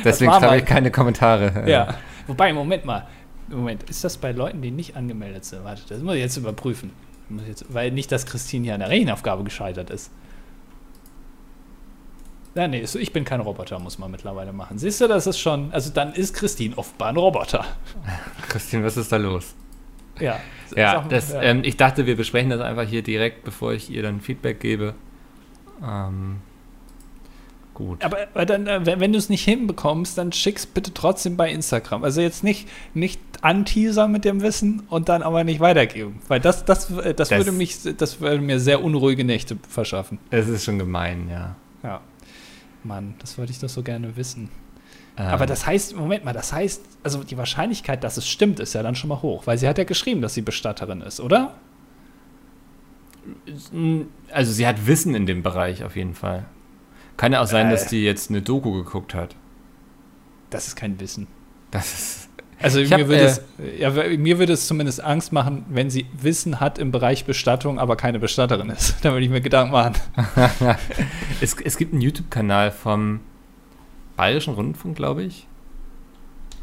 Deswegen schreibe ich keine Kommentare. Ja. Wobei, Moment mal. Moment, ist das bei Leuten, die nicht angemeldet sind? Warte, das muss ich jetzt überprüfen. Muss jetzt, weil nicht, dass Christine hier an der Rechenaufgabe gescheitert ist. Ja, nee, ich bin kein Roboter, muss man mittlerweile machen. Siehst du, das ist schon. Also dann ist Christine offenbar ein Roboter. Christine, was ist da los? Ja. Ja, mal, das, ja. Ähm, ich dachte, wir besprechen das einfach hier direkt, bevor ich ihr dann Feedback gebe. Ähm, Gut. Aber, aber dann, äh, wenn, wenn du es nicht hinbekommst, dann schick's bitte trotzdem bei Instagram. Also jetzt nicht, nicht anteasern mit dem Wissen und dann aber nicht weitergeben. Weil das, das, das, das würde mich, das würde mir sehr unruhige Nächte verschaffen. Es ist schon gemein, ja. Ja. Mann, das wollte ich doch so gerne wissen. Ähm. Aber das heißt, Moment mal, das heißt, also die Wahrscheinlichkeit, dass es stimmt, ist ja dann schon mal hoch, weil sie hat ja geschrieben, dass sie Bestatterin ist, oder? Also sie hat Wissen in dem Bereich auf jeden Fall. Kann ja auch sein, äh, dass die jetzt eine Doku geguckt hat. Das ist kein Wissen. Das ist. Also mir, hab, würde äh, es, ja, mir würde es zumindest Angst machen, wenn sie Wissen hat im Bereich Bestattung, aber keine Bestatterin ist. da würde ich mir Gedanken machen. es, es gibt einen YouTube-Kanal vom Bayerischen Rundfunk, glaube ich.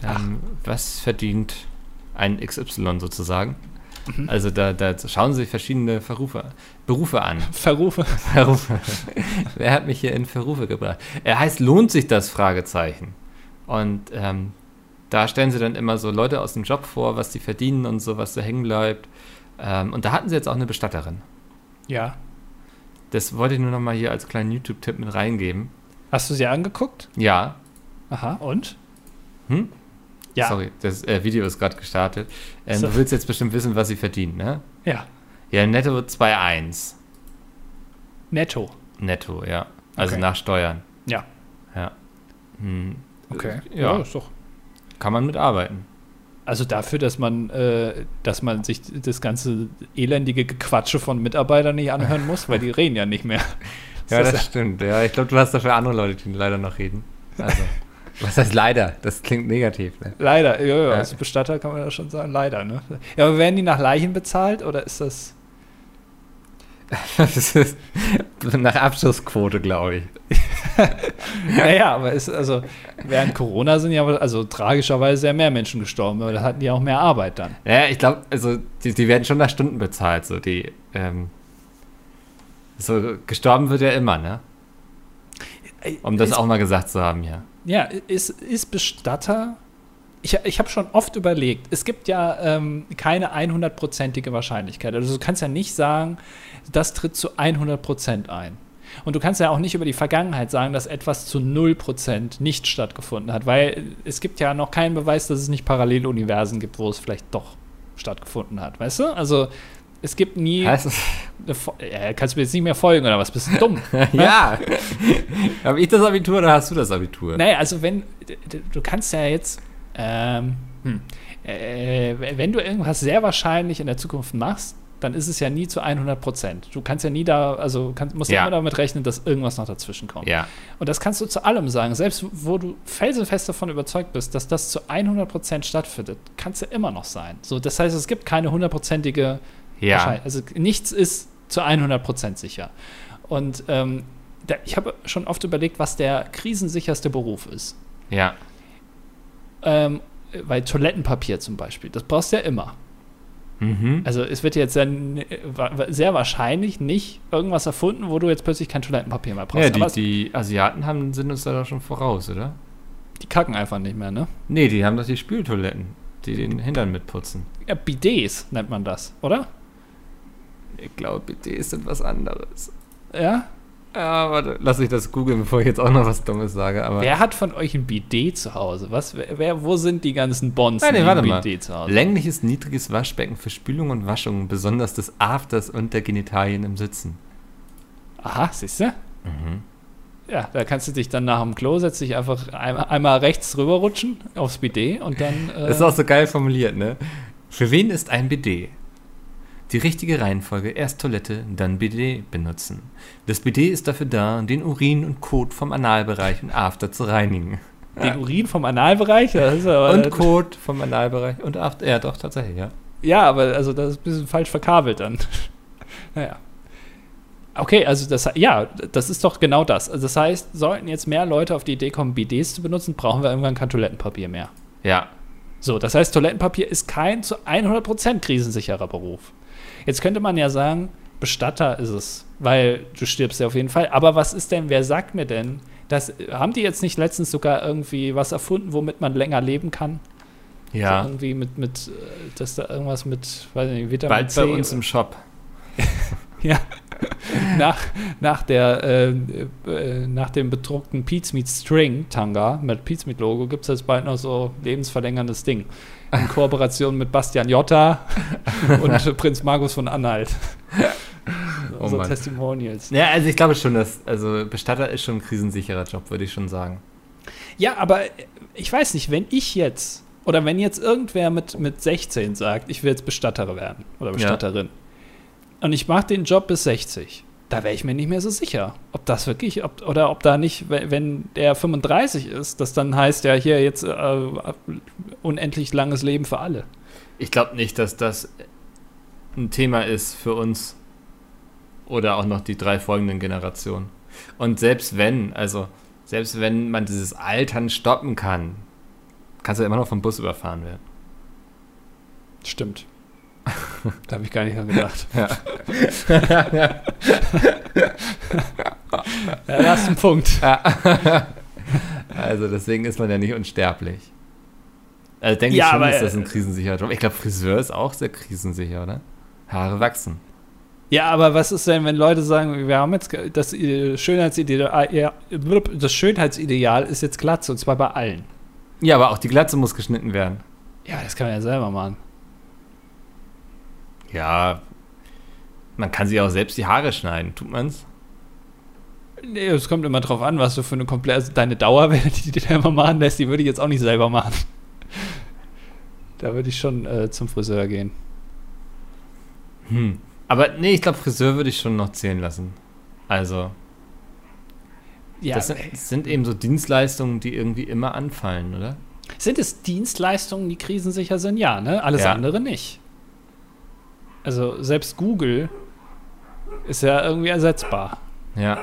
Ähm, was verdient ein XY sozusagen? Mhm. Also da, da schauen sich verschiedene Verrufe, Berufe an. Verrufe. Verrufe. Wer hat mich hier in Verrufe gebracht? Er heißt, lohnt sich das? Fragezeichen. Und ähm, da stellen sie dann immer so Leute aus dem Job vor, was die verdienen und so, was da hängen bleibt. Ähm, und da hatten sie jetzt auch eine Bestatterin. Ja. Das wollte ich nur noch mal hier als kleinen YouTube-Tipp mit reingeben. Hast du sie angeguckt? Ja. Aha, und? Hm? Ja. Sorry, das äh, Video ist gerade gestartet. Ähm, so. Du willst jetzt bestimmt wissen, was sie verdient, ne? Ja. Ja, netto 2,1. Netto? Netto, ja. Also okay. nach Steuern. Ja. Ja. Hm. Okay. Ja. ja, ist doch. Kann man mitarbeiten. Also dafür, dass man, äh, dass man sich das ganze elendige Gequatsche von Mitarbeitern nicht anhören muss, weil die reden ja nicht mehr. ja, das, das stimmt. Ja, ich glaube, du hast dafür andere Leute, die leider noch reden. Also. Was heißt leider? Das klingt negativ. Ne? Leider, ja, ja, als Bestatter kann man ja schon sagen, leider. Ne? Ja, aber werden die nach Leichen bezahlt oder ist das. Das ist nach Abschlussquote, glaube ich. naja, aber ist, also, während Corona sind ja also tragischerweise sehr mehr Menschen gestorben, aber da hatten die auch mehr Arbeit dann. Ja, ich glaube, also die, die, werden schon nach Stunden bezahlt, so die. Ähm, so gestorben wird ja immer, ne? Um das ist, auch mal gesagt zu haben, ja. Ja, ist, ist Bestatter. Ich, ich habe schon oft überlegt, es gibt ja ähm, keine 100%ige Wahrscheinlichkeit. Also du kannst ja nicht sagen, das tritt zu 100% ein. Und du kannst ja auch nicht über die Vergangenheit sagen, dass etwas zu 0% nicht stattgefunden hat, weil es gibt ja noch keinen Beweis, dass es nicht Paralleluniversen gibt, wo es vielleicht doch stattgefunden hat, weißt du? Also es gibt nie. Ja, kannst du mir jetzt nicht mehr folgen oder was? Bist du dumm? ja. Habe ich das Abitur oder hast du das Abitur? Naja, also wenn. Du kannst ja jetzt. Ähm, hm, äh, wenn du irgendwas sehr wahrscheinlich in der Zukunft machst, dann ist es ja nie zu 100 Prozent. Du kannst ja nie da, also kann, musst ja. immer damit rechnen, dass irgendwas noch dazwischen kommt. Ja. Und das kannst du zu allem sagen. Selbst wo du felsenfest davon überzeugt bist, dass das zu 100 Prozent stattfindet, kann es ja immer noch sein. So, das heißt, es gibt keine hundertprozentige ja. Also nichts ist zu 100 Prozent sicher. Und ähm, da, ich habe schon oft überlegt, was der krisensicherste Beruf ist. Ja. Ähm, weil Toilettenpapier zum Beispiel, das brauchst du ja immer. Mhm. Also es wird jetzt sehr, sehr wahrscheinlich nicht irgendwas erfunden, wo du jetzt plötzlich kein Toilettenpapier mehr brauchst. Ja, die, die Asiaten haben, sind uns da doch schon voraus, oder? Die kacken einfach nicht mehr, ne? Nee, die haben doch die Spültoiletten, die den Hintern mitputzen. Ja, Bidets nennt man das, oder? Ich glaube, Bidets sind was anderes. Ja? Ja, warte, lass ich das googeln, bevor ich jetzt auch noch was Dummes sage. Aber wer hat von euch ein Bidet zu Hause? Was, wer, wo sind die ganzen Bonds, Nein, nee, warte mal. Bidet zu Hause Längliches, niedriges Waschbecken für Spülung und Waschung, besonders des Afters und der Genitalien im Sitzen. Aha, siehst du? Mhm. Ja, da kannst du dich dann nach dem Klo setzt dich einfach einmal, einmal rechts rüberrutschen aufs Bidet und dann. Äh das ist auch so geil formuliert, ne? Für wen ist ein Bidet? Die richtige Reihenfolge, erst Toilette, dann BD benutzen. Das BD ist dafür da, den Urin und Kot vom Analbereich und After zu reinigen. Den Urin vom Analbereich? und Kot vom Analbereich und After, ja doch, tatsächlich, ja. Ja, aber also das ist ein bisschen falsch verkabelt dann. naja. Okay, also das, ja, das ist doch genau das. Also das heißt, sollten jetzt mehr Leute auf die Idee kommen, BDs zu benutzen, brauchen wir irgendwann kein Toilettenpapier mehr. Ja. So, das heißt, Toilettenpapier ist kein zu 100% krisensicherer Beruf. Jetzt könnte man ja sagen, Bestatter ist es, weil du stirbst ja auf jeden Fall. Aber was ist denn, wer sagt mir denn, dass, haben die jetzt nicht letztens sogar irgendwie was erfunden, womit man länger leben kann? Ja. So irgendwie mit, mit, äh, dass da irgendwas mit, weiß nicht, Vitamin Bald C bei uns im Shop. ja. nach, nach, der, äh, äh, nach dem bedruckten Pete's Meat String Tanga mit Pete's Meat Logo gibt es jetzt bald noch so lebensverlängerndes Ding in Kooperation mit Bastian Jotta und Prinz Markus von Anhalt. Oh so Testimonials. Ja, also ich glaube schon, dass also Bestatter ist schon ein krisensicherer Job, würde ich schon sagen. Ja, aber ich weiß nicht, wenn ich jetzt oder wenn jetzt irgendwer mit, mit 16 sagt, ich will jetzt Bestatterin werden oder Bestatterin ja. und ich mache den Job bis 60, da wäre ich mir nicht mehr so sicher, ob das wirklich, ob, oder ob da nicht, wenn der 35 ist, das dann heißt ja hier jetzt äh, unendlich langes Leben für alle. Ich glaube nicht, dass das ein Thema ist für uns oder auch noch die drei folgenden Generationen. Und selbst wenn, also selbst wenn man dieses Altern stoppen kann, kannst du immer noch vom Bus überfahren werden. Stimmt. Da habe ich gar nicht dran gedacht. Ja. ja, da hast du einen Punkt. Also deswegen ist man ja nicht unsterblich. Also denke Ja, ich schon, aber, ist das äh, ein krisensicherer Job. Ich glaube, Friseur ist auch sehr krisensicher, oder? Haare wachsen. Ja, aber was ist denn, wenn Leute sagen, wir haben jetzt das äh, Schönheitsideal, ja, das Schönheitsideal ist jetzt Glatze und zwar bei allen. Ja, aber auch die Glatze muss geschnitten werden. Ja, das kann man ja selber machen. Ja, man kann sich auch selbst die Haare schneiden. Tut man's? Nee, es kommt immer drauf an, was du für eine komplette, also deine Dauerwelle, die dir immer machen lässt, die würde ich jetzt auch nicht selber machen. Da würde ich schon äh, zum Friseur gehen. Hm. Aber nee, ich glaube, Friseur würde ich schon noch zählen lassen. Also, Ja, das sind, das sind eben so Dienstleistungen, die irgendwie immer anfallen, oder? sind es Dienstleistungen, die krisensicher sind? Ja, ne? Alles Ja. andere nicht. Also selbst Google ist ja irgendwie ersetzbar. Ja.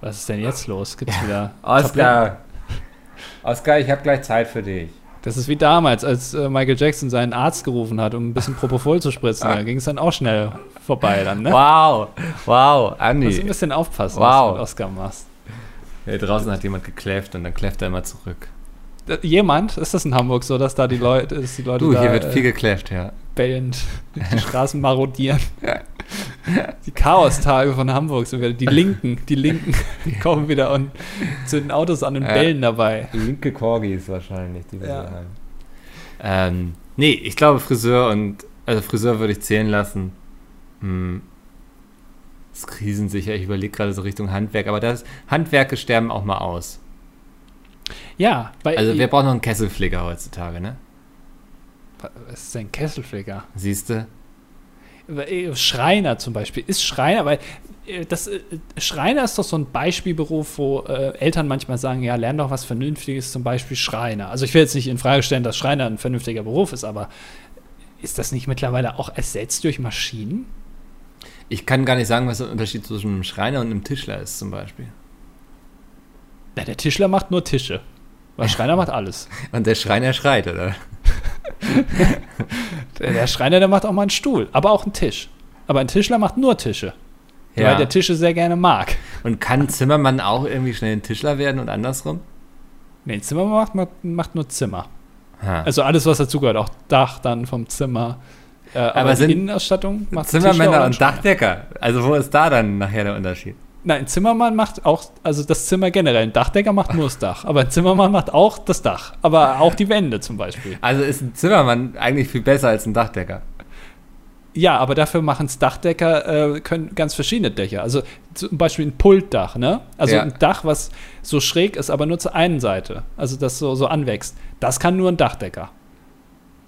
Was ist denn jetzt los? Gibt's wieder Oscar. Oscar, ich habe gleich Zeit für dich. Das ist wie damals, als äh, Michael Jackson seinen Arzt gerufen hat, um ein bisschen Propofol zu spritzen. Da ging es dann auch schnell vorbei dann, ne? Wow, wow, Musst Andi. ein bisschen aufpassen, Wow. was du mit Oscar machst. Hier draußen hat jemand gekläfft und dann kläfft er immer zurück. Jemand, ist das in Hamburg so, dass da die Leute, dass die Leute Du, da hier wird viel äh, gekläfft, ja. bellend die Straßen marodieren? Die Chaostage von Hamburg, sogar die Linken, die Linken, die kommen wieder und zünden Autos an und Ja. bellen dabei. Linke Corgis wahrscheinlich, die wir Ja. haben. Ähm, nee, ich glaube Friseur und, also Friseur würde ich zählen lassen. Hm. Ist krisensicher, ich überlege gerade so Richtung Handwerk, aber das Handwerke sterben auch mal aus. Ja, Also wir brauchen noch einen Kesselpfleger heutzutage, ne? was ist denn Kesselflicker? Siehst du? Äh, Schreiner zum Beispiel ist Schreiner, weil äh, das äh, Schreiner ist doch so ein Beispielberuf, wo äh, Eltern manchmal sagen, ja, lern doch was Vernünftiges, zum Beispiel Schreiner. Also ich will jetzt nicht in Frage stellen, dass Schreiner ein vernünftiger Beruf ist, aber ist das nicht mittlerweile auch ersetzt durch Maschinen? Ich kann gar nicht sagen, was der Unterschied zwischen einem Schreiner und einem Tischler ist, zum Beispiel. Na, der Tischler macht nur Tische. Weil Schreiner macht alles. Und der Schreiner schreit, oder? Der, der Schreiner, der macht auch mal einen Stuhl, aber auch einen Tisch. Aber ein Tischler macht nur Tische. Weil der Tische sehr gerne mag. Und kann Zimmermann auch irgendwie schnell ein Tischler werden und andersrum? Nee, ein Zimmermann macht, macht, macht nur Zimmer. Ha. Also alles, was dazugehört, auch Dach dann vom Zimmer. Äh, aber, Aber die sind Innenausstattung macht Zimmermänner und. Dachdecker. Also wo ist da dann nachher der Unterschied? Nein, ein Zimmermann macht auch, also das Zimmer generell. Ein Dachdecker macht nur das Dach. Aber ein Zimmermann macht auch das Dach. Aber auch die Wände zum Beispiel. Also ist ein Zimmermann eigentlich viel besser als ein Dachdecker. Ja, aber dafür machen es Dachdecker, äh, können ganz verschiedene Dächer. Also zum Beispiel ein Pultdach, ne? Also Ja. ein Dach, was so schräg ist, aber nur zur einen Seite. Also das so, so anwächst. Das kann nur ein Dachdecker.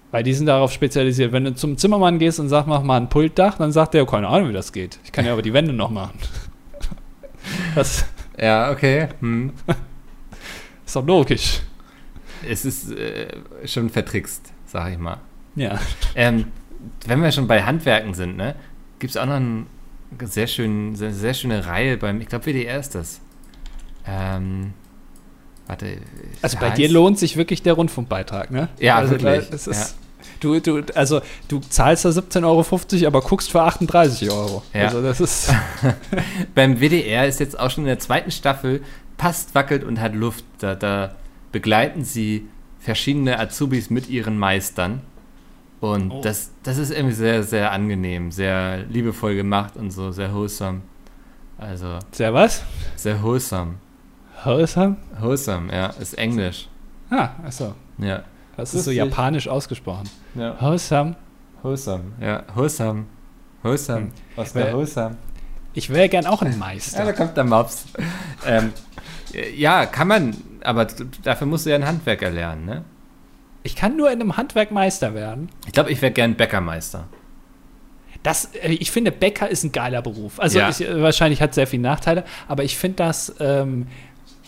Weil die sind darauf spezialisiert. Wenn du zum Zimmermann gehst und sagst, mach mal ein Pultdach, dann sagt der, keine Ahnung, wie das geht. Ich kann ja aber die Wände noch machen. Das Ja, okay. Hm. ist doch logisch. Es ist äh, schon vertrickst, sag ich mal. Ja. Ähm, wenn wir schon bei Handwerken sind, ne, gibt es auch noch eine sehr, schön, sehr, sehr schöne Reihe beim, ich glaube, WDR ist das. Ähm, warte. Also bei heißt- dir lohnt sich wirklich der Rundfunkbeitrag, ne? Ja, also wirklich, da- Es ist, du, du, also du zahlst da 17,50 Euro, aber guckst für 38 Euro. Ja. Also das ist. Beim WDR ist jetzt auch schon in der zweiten Staffel Passt, wackelt und hat Luft. Da, da begleiten sie verschiedene Azubis mit ihren Meistern. Und Oh. das, das ist irgendwie sehr, sehr angenehm, sehr liebevoll gemacht und so, sehr wholesome. Also, Sehr was? sehr wholesome. Wholesome? Wholesome, ja, ist Englisch. Ah, achso. Ja. Das ist so japanisch ausgesprochen. ja. Wholesome. Wholesome, ja. Wholesome. Hm. Aus Wer- der Wholesome. Ich wäre gern auch ein Ja, da Meister. kommt der Mops. ähm, ja, kann man, aber dafür musst du ja ein Handwerk erlernen, ne? Ich kann nur in einem Handwerk Meister werden. Ich glaube, ich wäre gern Bäckermeister. Das, äh, ich finde, Bäcker ist ein geiler Beruf. Also Ja. ich, wahrscheinlich hat sehr viele Nachteile, aber ich finde das ähm,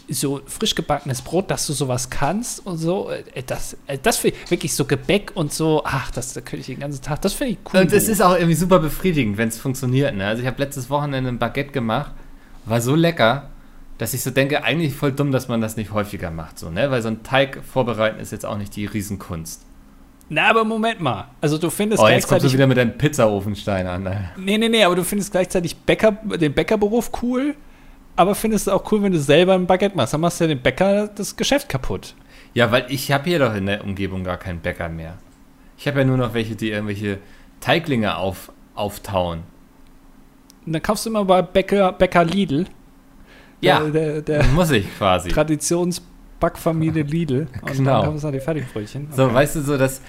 so frisch gebackenes Brot, dass du sowas kannst und so, äh, das, äh, das finde ich wirklich so Gebäck und so, ach, das da könnte ich den ganzen Tag, das finde ich cool. Und es ist auch irgendwie super befriedigend, wenn es funktioniert. Ne? Also ich habe letztes Wochenende ein Baguette gemacht, war so lecker, dass ich so denke, eigentlich voll dumm, dass man das nicht häufiger macht. So, ne? Weil so ein Teig vorbereiten ist jetzt auch nicht die Riesenkunst. Na, aber Moment mal. Also du findest Oh, jetzt kommst du wieder mit deinem Pizzaofenstein an. ne? nee, nee, nee, aber du findest gleichzeitig Bäcker, den Bäckerberuf cool, aber findest du auch cool, wenn du selber ein Baguette machst. Dann machst du ja dem Bäcker das Geschäft kaputt. Ja, weil ich habe hier doch in der Umgebung gar keinen Bäcker mehr. Ich habe ja nur noch welche, die irgendwelche Teiglinge auf, auftauen. Und dann kaufst du immer bei Bäcker, Bäcker Lidl. Ja. Der, der, der Muss ich quasi. Traditionsbackfamilie Lidl. Und Genau. dann kaufst du noch die Fertigbrötchen. So, Okay. weißt du, so dass.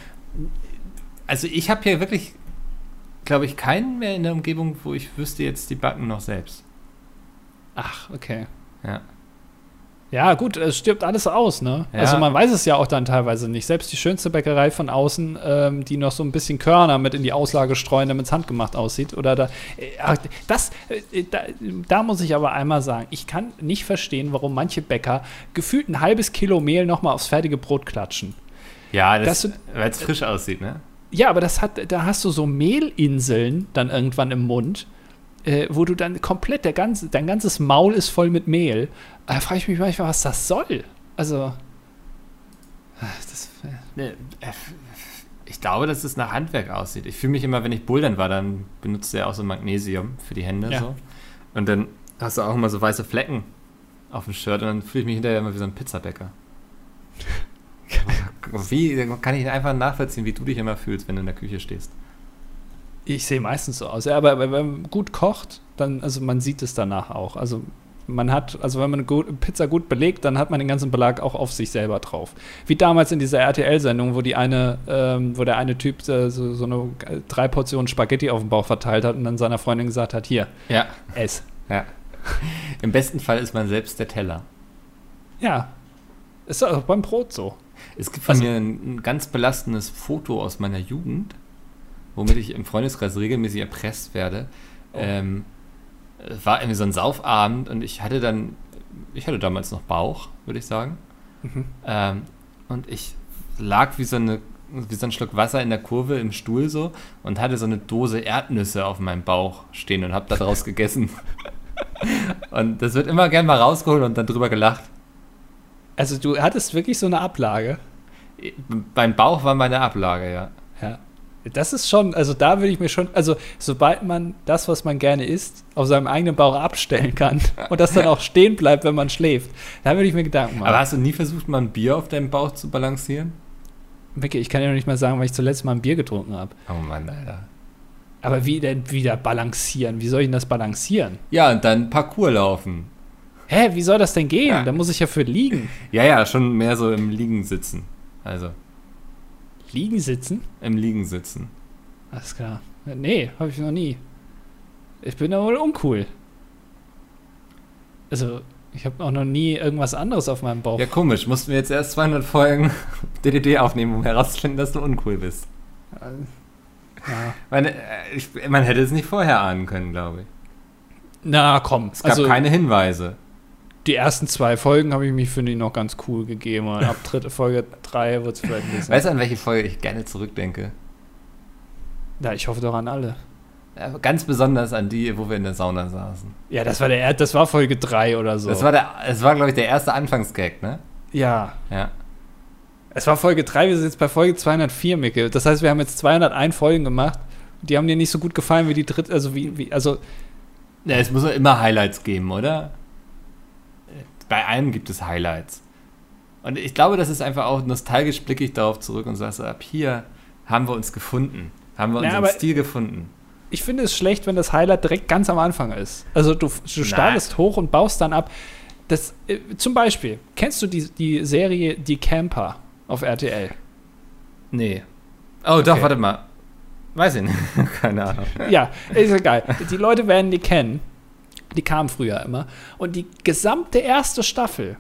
Also, ich habe hier wirklich, glaube ich, keinen mehr in der Umgebung, wo ich wüsste, jetzt die backen noch selbst. Ach, okay. Ja. Ja, gut, es stirbt alles aus, ne? Ja. Also man weiß es ja auch dann teilweise nicht. Selbst die schönste Bäckerei von außen, ähm, die noch so ein bisschen Körner mit in die Auslage streuen, damit es handgemacht aussieht. Oder da. Äh, das, äh, da, da muss ich aber einmal sagen, ich kann nicht verstehen, warum manche Bäcker gefühlt ein halbes Kilo Mehl nochmal aufs fertige Brot klatschen. Ja, weil es frisch aussieht, ne? Ja, aber das hat, da hast du so Mehlinseln dann irgendwann im Mund, äh, wo du dann komplett, der ganze, dein ganzes Maul ist voll mit Mehl. Da frage ich mich manchmal, was das soll. Also. ach, Das, Ne, äh, Ich glaube, dass es nach Handwerk aussieht. Ich fühle mich immer, wenn ich bouldern war, dann benutzt er auch so Magnesium für die Hände. Ja. So. Und dann hast du auch immer so weiße Flecken auf dem Shirt und dann fühle ich mich hinterher immer wie so ein Pizzabäcker. wie kann ich einfach nachvollziehen, wie du dich immer fühlst, wenn du in der Küche stehst? Ich sehe meistens so aus. Ja, aber wenn man gut kocht, dann, also man sieht es danach auch. Also man hat, also wenn man eine gut, Pizza gut belegt, dann hat man den ganzen Belag auch auf sich selber drauf. Wie damals in dieser RTL-Sendung, wo die eine, ähm, wo der eine Typ äh, so, so eine drei Portionen Spaghetti auf dem Bauch verteilt hat und dann seiner Freundin gesagt hat, hier, Ja, ess. ja. Im besten Fall ist man selbst der Teller. Ja. Ist auch beim Brot so. Es gibt von Also- mir ein, ein ganz belastendes Foto aus meiner Jugend, womit ich im Freundeskreis regelmäßig erpresst werde. Oh. Ähm, war irgendwie so ein Saufabend und ich hatte dann, ich hatte damals noch Bauch, würde ich sagen. Mhm. Ähm, und ich lag wie so, eine, wie so ein Schluck Wasser in der Kurve im Stuhl so und hatte so eine Dose Erdnüsse auf meinem Bauch stehen und habe da draus gegessen. und das wird immer gern mal rausgeholt und dann drüber gelacht. Also du hattest wirklich so eine Ablage. Beim Bauch war meine Ablage, ja. Ja. Das ist schon, also da würde ich mir schon, also sobald man das, was man gerne isst, auf seinem eigenen Bauch abstellen kann und das dann auch stehen bleibt, wenn man schläft, da würde ich mir Gedanken machen. Aber hast du nie versucht, mal ein Bier auf deinem Bauch zu balancieren? Micky, ich kann ja noch nicht mal sagen, weil ich zuletzt mal ein Bier getrunken habe. Oh Mann, Alter. Aber wie denn wieder balancieren? Wie soll ich denn das balancieren? Ja, und dann Parcours laufen. Hä, wie soll das denn gehen? Ja. Da muss ich ja für liegen. Ja, ja, schon mehr so im Liegen sitzen. Also, Liegen sitzen? im Liegen sitzen. Alles klar. Nee, habe ich noch nie. Ich bin da wohl uncool. Also, ich habe auch noch nie irgendwas anderes auf meinem Bauch. Ja, komisch. Mussten wir jetzt erst 200 Folgen DDD aufnehmen, um herauszufinden, dass du uncool bist. Ja. Meine, äh, ich, man hätte es nicht vorher ahnen können, glaube ich. Na komm, Es gab also keine Hinweise. Die ersten zwei Folgen habe ich mich, finde ich, noch ganz cool gegeben. Und ab dritte Folge drei wird es vielleicht ein bisschen. Weißt du, an welche Folge ich gerne zurückdenke? Ja, ich hoffe doch an alle. Ja, ganz besonders an die, wo wir in der Sauna saßen. Ja, das war der, Er- das war Folge drei oder so. Das war, der, das war glaube ich, der erste Anfangsgag, ne? ja, Ja. es war Folge drei. Wir sind jetzt bei Folge 204, Micke. Das heißt, wir haben jetzt 201 Folgen gemacht. Die haben dir nicht so gut gefallen wie die dritte, also wie, wie also Ja, es muss doch immer Highlights geben, oder? Bei allem gibt es Highlights. Und ich glaube, das ist einfach auch nostalgisch blicke ich darauf zurück und sage ab hier haben wir uns gefunden. Haben wir Ja, unseren Stil gefunden. ich finde es schlecht, wenn das Highlight direkt ganz am Anfang ist. Also du, du startest hoch und baust dann ab. Das, äh, zum Beispiel, kennst du die, die Serie Die Camper auf RTL? Nee. Oh, doch, Okay. warte mal. Weiß ich nicht. Keine Ahnung. Ja, ist geil. Die Leute werden die kennen. Die kamen früher immer. Und die gesamte erste Staffel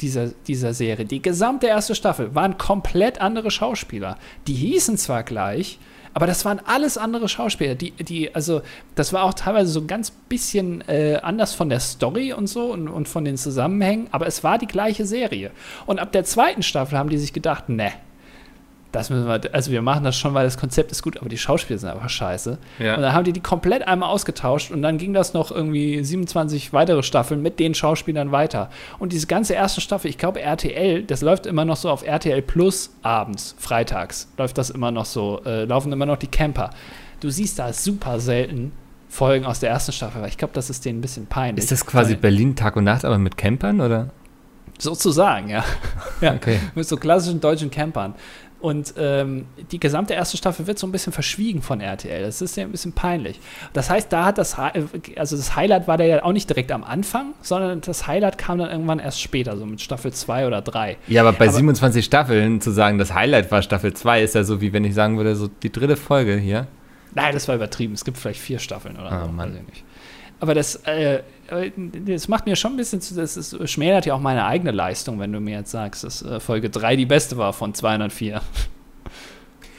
dieser, dieser Serie, die gesamte erste Staffel, waren komplett andere Schauspieler. Die hießen zwar gleich, aber das waren alles andere Schauspieler. Die, die, also, das war auch teilweise so ein ganz bisschen äh, anders von der Story und so und, und von den Zusammenhängen, aber es war die gleiche Serie. Und ab der zweiten Staffel haben die sich gedacht, ne, das müssen wir, also wir machen das schon, weil das Konzept ist gut, aber die Schauspieler sind einfach scheiße. Ja. Und dann haben die die komplett einmal ausgetauscht und dann ging das noch irgendwie 27 weitere Staffeln mit den Schauspielern weiter. Und diese ganze erste Staffel, ich glaube RTL, das läuft immer noch so auf RTL Plus abends, freitags, läuft das immer noch so, äh, laufen immer noch die Camper. Du siehst da super selten Folgen aus der ersten Staffel, weil ich glaube, das ist denen ein bisschen peinlich. Ist das quasi Berlin Tag und Nacht, aber mit Campern, oder? Sozusagen, ja. ja. Okay. Mit so klassischen deutschen Campern. Und ähm, die gesamte erste Staffel wird so ein bisschen verschwiegen von RTL. Das ist ja ein bisschen peinlich. Das heißt, da hat das, Hi- also das Highlight war da ja auch nicht direkt am Anfang, sondern das Highlight kam dann irgendwann erst später, so mit Staffel 2 oder 3. Ja, aber bei Aber- 27 Staffeln zu sagen, das Highlight war Staffel 2, ist ja so, wie wenn ich sagen würde, so die dritte Folge hier. Nein, das war übertrieben. Es gibt vielleicht vier Staffeln oder Ah, so. Mann. weiß ich nicht. Aber das, äh, äh, das macht mir schon ein bisschen zu, das ist, schmälert ja auch meine eigene Leistung, wenn du mir jetzt sagst, dass äh, Folge 3 die beste war von 204.